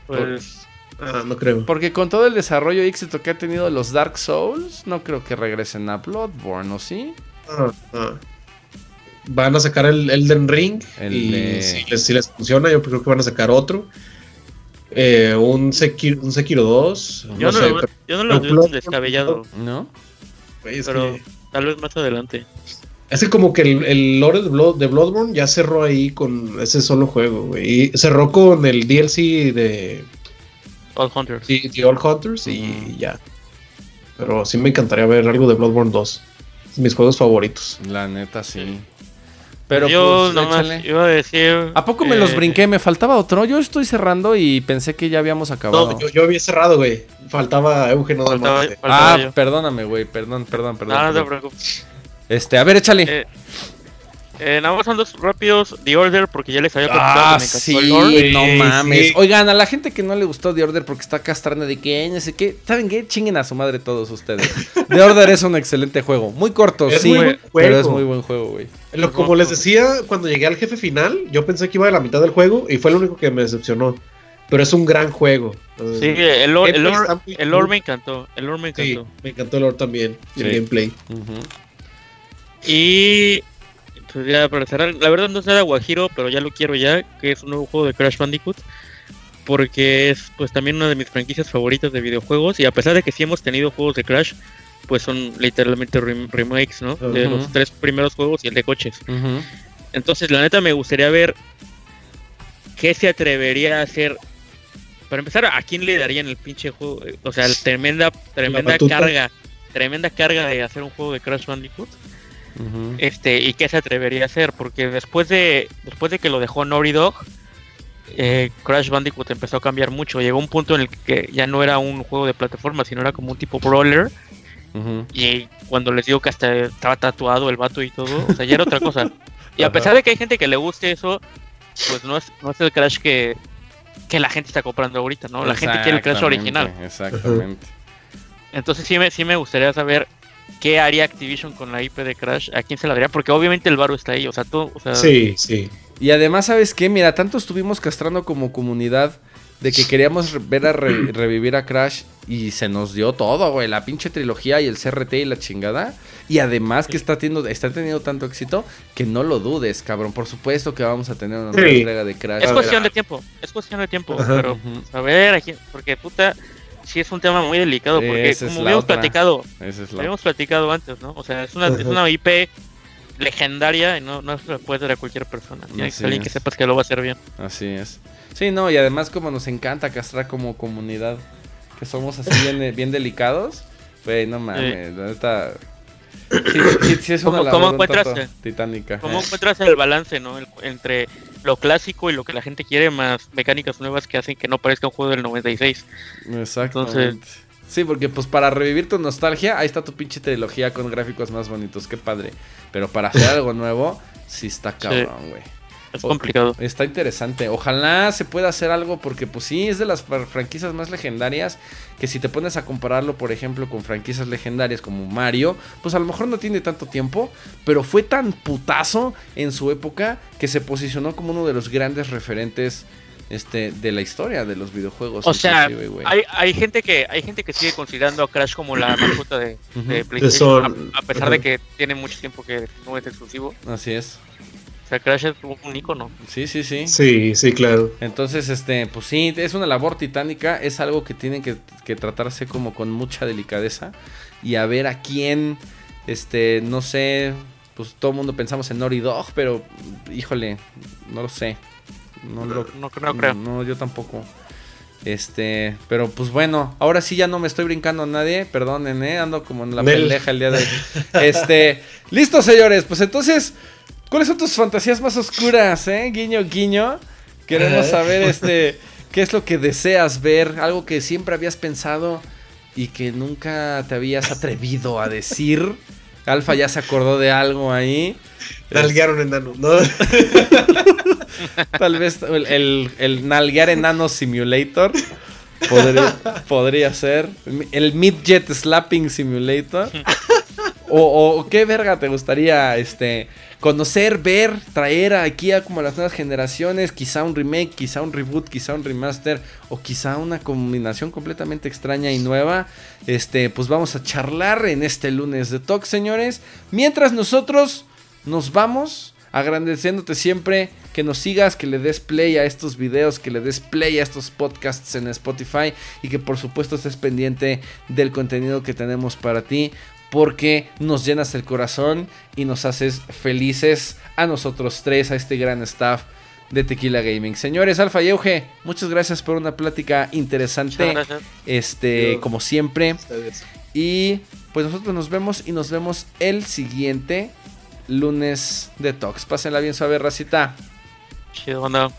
Pues. Ah, no creo. Porque con todo el desarrollo éxito que ha tenido los Dark Souls, no creo que regresen a Bloodborne, ¿o sí? Ah, ah. Van a sacar el Elden Ring. El y de- si, les, si les funciona, yo creo que van a sacar otro. Eh, un, Sekiro, un Sekiro 2. Yo no, sé, lo, yo no lo veo descabellado. ¿No? Pero que, tal vez más adelante. es que como que el, el lore de, Blood- de Bloodborne ya cerró ahí con ese solo juego, güey. Y cerró con el DLC de All Hunters. The, The Old Hunters y ya. Pero sí me encantaría ver algo de Bloodborne 2. Es mis juegos favoritos. La neta, sí. Pero yo pues, nomás échale. iba a decir. ¿A poco me los eh, brinqué? Me faltaba otro. Yo estoy cerrando y pensé que ya habíamos acabado. No, yo, yo había cerrado, güey. Faltaba Eugen nada Faltaba- ah, yo. perdóname, güey. Perdón, perdón, perdón. No, no te preocupes. Este, a ver, échale. Eh, eh, nada más son dos rápidos. The Order, porque ya les había contado Ah, que me encantó sí, el no mames. sí. Oigan, a la gente que no le gustó The Order porque está castrando de que, no sé qué, ¿saben qué? Chinguen a su madre todos ustedes. The Order es un excelente juego. Muy corto, Es sí, muy buen pero es muy buen juego, güey. Lo- como les decía, cuando llegué al jefe final, yo pensé que iba a la mitad del juego y fue lo único que me decepcionó. Pero es un gran juego. Sí, el lore, el lore- el lore me encantó. El lore me Sí, encantó. me encantó el lore también. El Sí. gameplay. Y pues ya para cerrar, la verdad no es nada guajiro, pero ya lo quiero ya, que es un nuevo juego de Crash Bandicoot. Porque es pues también una de mis franquicias favoritas de videojuegos. Y a pesar de que sí hemos tenido juegos de Crash, pues son literalmente rem- remakes, ¿no? De los tres primeros juegos y el de coches. Entonces, la neta me gustaría ver qué se atrevería a hacer. Para empezar, ¿a quién le darían el pinche juego? O sea, tremenda, tremenda carga, tremenda carga de hacer un juego de Crash Bandicoot. Este y qué se atrevería a hacer porque después de después de que lo dejó Naughty Dog eh, Crash Bandicoot empezó a cambiar mucho llegó un punto en el que ya no era un juego de plataforma sino era como un tipo brawler Y cuando les digo que hasta estaba tatuado el vato y todo o sea ya era otra cosa. Y a pesar de que hay gente que le guste eso pues no es no es el Crash que que la gente está comprando ahorita no la gente quiere el Crash original. Exactamente, entonces sí me, sí me gustaría saber qué haría Activision con la IP de Crash, a quién se la daría, porque obviamente el varo está ahí, o sea, tú, o sea, Sí, sí. Y además, ¿sabes qué? Mira, tanto estuvimos castrando como comunidad de que queríamos ver a re- revivir a Crash y se nos dio todo, güey. La pinche trilogía y el CRT y la chingada. Y además que está teniendo, está teniendo tanto éxito que no lo dudes, cabrón. Por supuesto que vamos a tener una nueva Sí. entrega de Crash. es cuestión de tiempo, es cuestión de tiempo, Ajá. pero a ver, porque puta, sí es un tema muy delicado, porque Esa es como la habíamos otra. platicado, Esa es la... habíamos platicado antes, ¿no? O sea, es una, es una IP legendaria y no, no se la dar a cualquier persona, tiene que ser alguien que sepas que lo va a hacer bien. Así es. Sí, no, y además como nos encanta castrar como comunidad, que somos así bien, bien delicados, güey, no mames, la neta... Sí, sí, sí es una ¿Cómo- cómo un encuentras, eh? titánica. ¿Cómo encuentras el balance, no? El- entre lo clásico y lo que la gente quiere, más mecánicas nuevas que hacen que no parezca un juego del 96. Exactamente. Sí, porque pues para revivir tu nostalgia, ahí está tu pinche trilogía con gráficos más bonitos, qué padre. Pero para hacer algo nuevo, sí está cabrón, güey. Es complicado. Está interesante. Ojalá se pueda hacer algo porque pues sí, es de las fr- franquicias más legendarias que si te pones a compararlo, por ejemplo, con franquicias legendarias como Mario, pues a lo mejor no tiene tanto tiempo, pero fue tan putazo en su época que se posicionó como uno de los grandes referentes este de la historia de los videojuegos. O sea, hay, hay gente que hay gente que sigue considerando a Crash como la mascota de. PlayStation, Son- a, a pesar de que tiene mucho tiempo que no es exclusivo. Así es. O sea, Crash es un icono. Sí, sí, sí. Sí, sí, claro. Entonces, este, pues sí, es una labor titánica, es algo que tienen que, que tratarse como con mucha delicadeza y a ver a quién, este, no sé, pues todo el mundo pensamos en Naughty Dog, pero híjole, no lo sé. No, lo, No, no creo. no, yo tampoco. Este, pero pues bueno, ahora sí ya no me estoy brincando a nadie, perdonen, eh, ando como en la Nel. pendeja el día de hoy. Este, listo, señores, pues entonces, ¿cuáles son tus fantasías más oscuras, eh? Guiño, guiño. Queremos saber, este, qué es lo que deseas ver, algo que siempre habías pensado y que nunca te habías atrevido a decir. Alfa ya se acordó de algo ahí. Nalguearon enano, ¿no? Tal vez el, el, el nalguear enano simulator podría, podría ser. El midget slapping simulator. O, qué verga te gustaría este conocer, ver, traer aquí a como las nuevas generaciones, quizá un remake, quizá un reboot, quizá un remaster o quizá una combinación completamente extraña y nueva. Este, pues vamos a charlar en este lunes de Talk, señores. Mientras nosotros nos vamos agradeciéndote siempre que nos sigas, que le des play a estos videos, que le des play a estos podcasts en Spotify y que por supuesto estés pendiente del contenido que tenemos para ti porque nos llenas el corazón y nos haces felices a nosotros tres, a este gran staff de Tequila Gaming. Señores, Alfa y Euge, muchas gracias por una plática interesante, este, como siempre. Ustedes. Y pues nosotros nos vemos y nos vemos el siguiente lunes de Talks. Pásenla bien suave, racita. Chido, banda.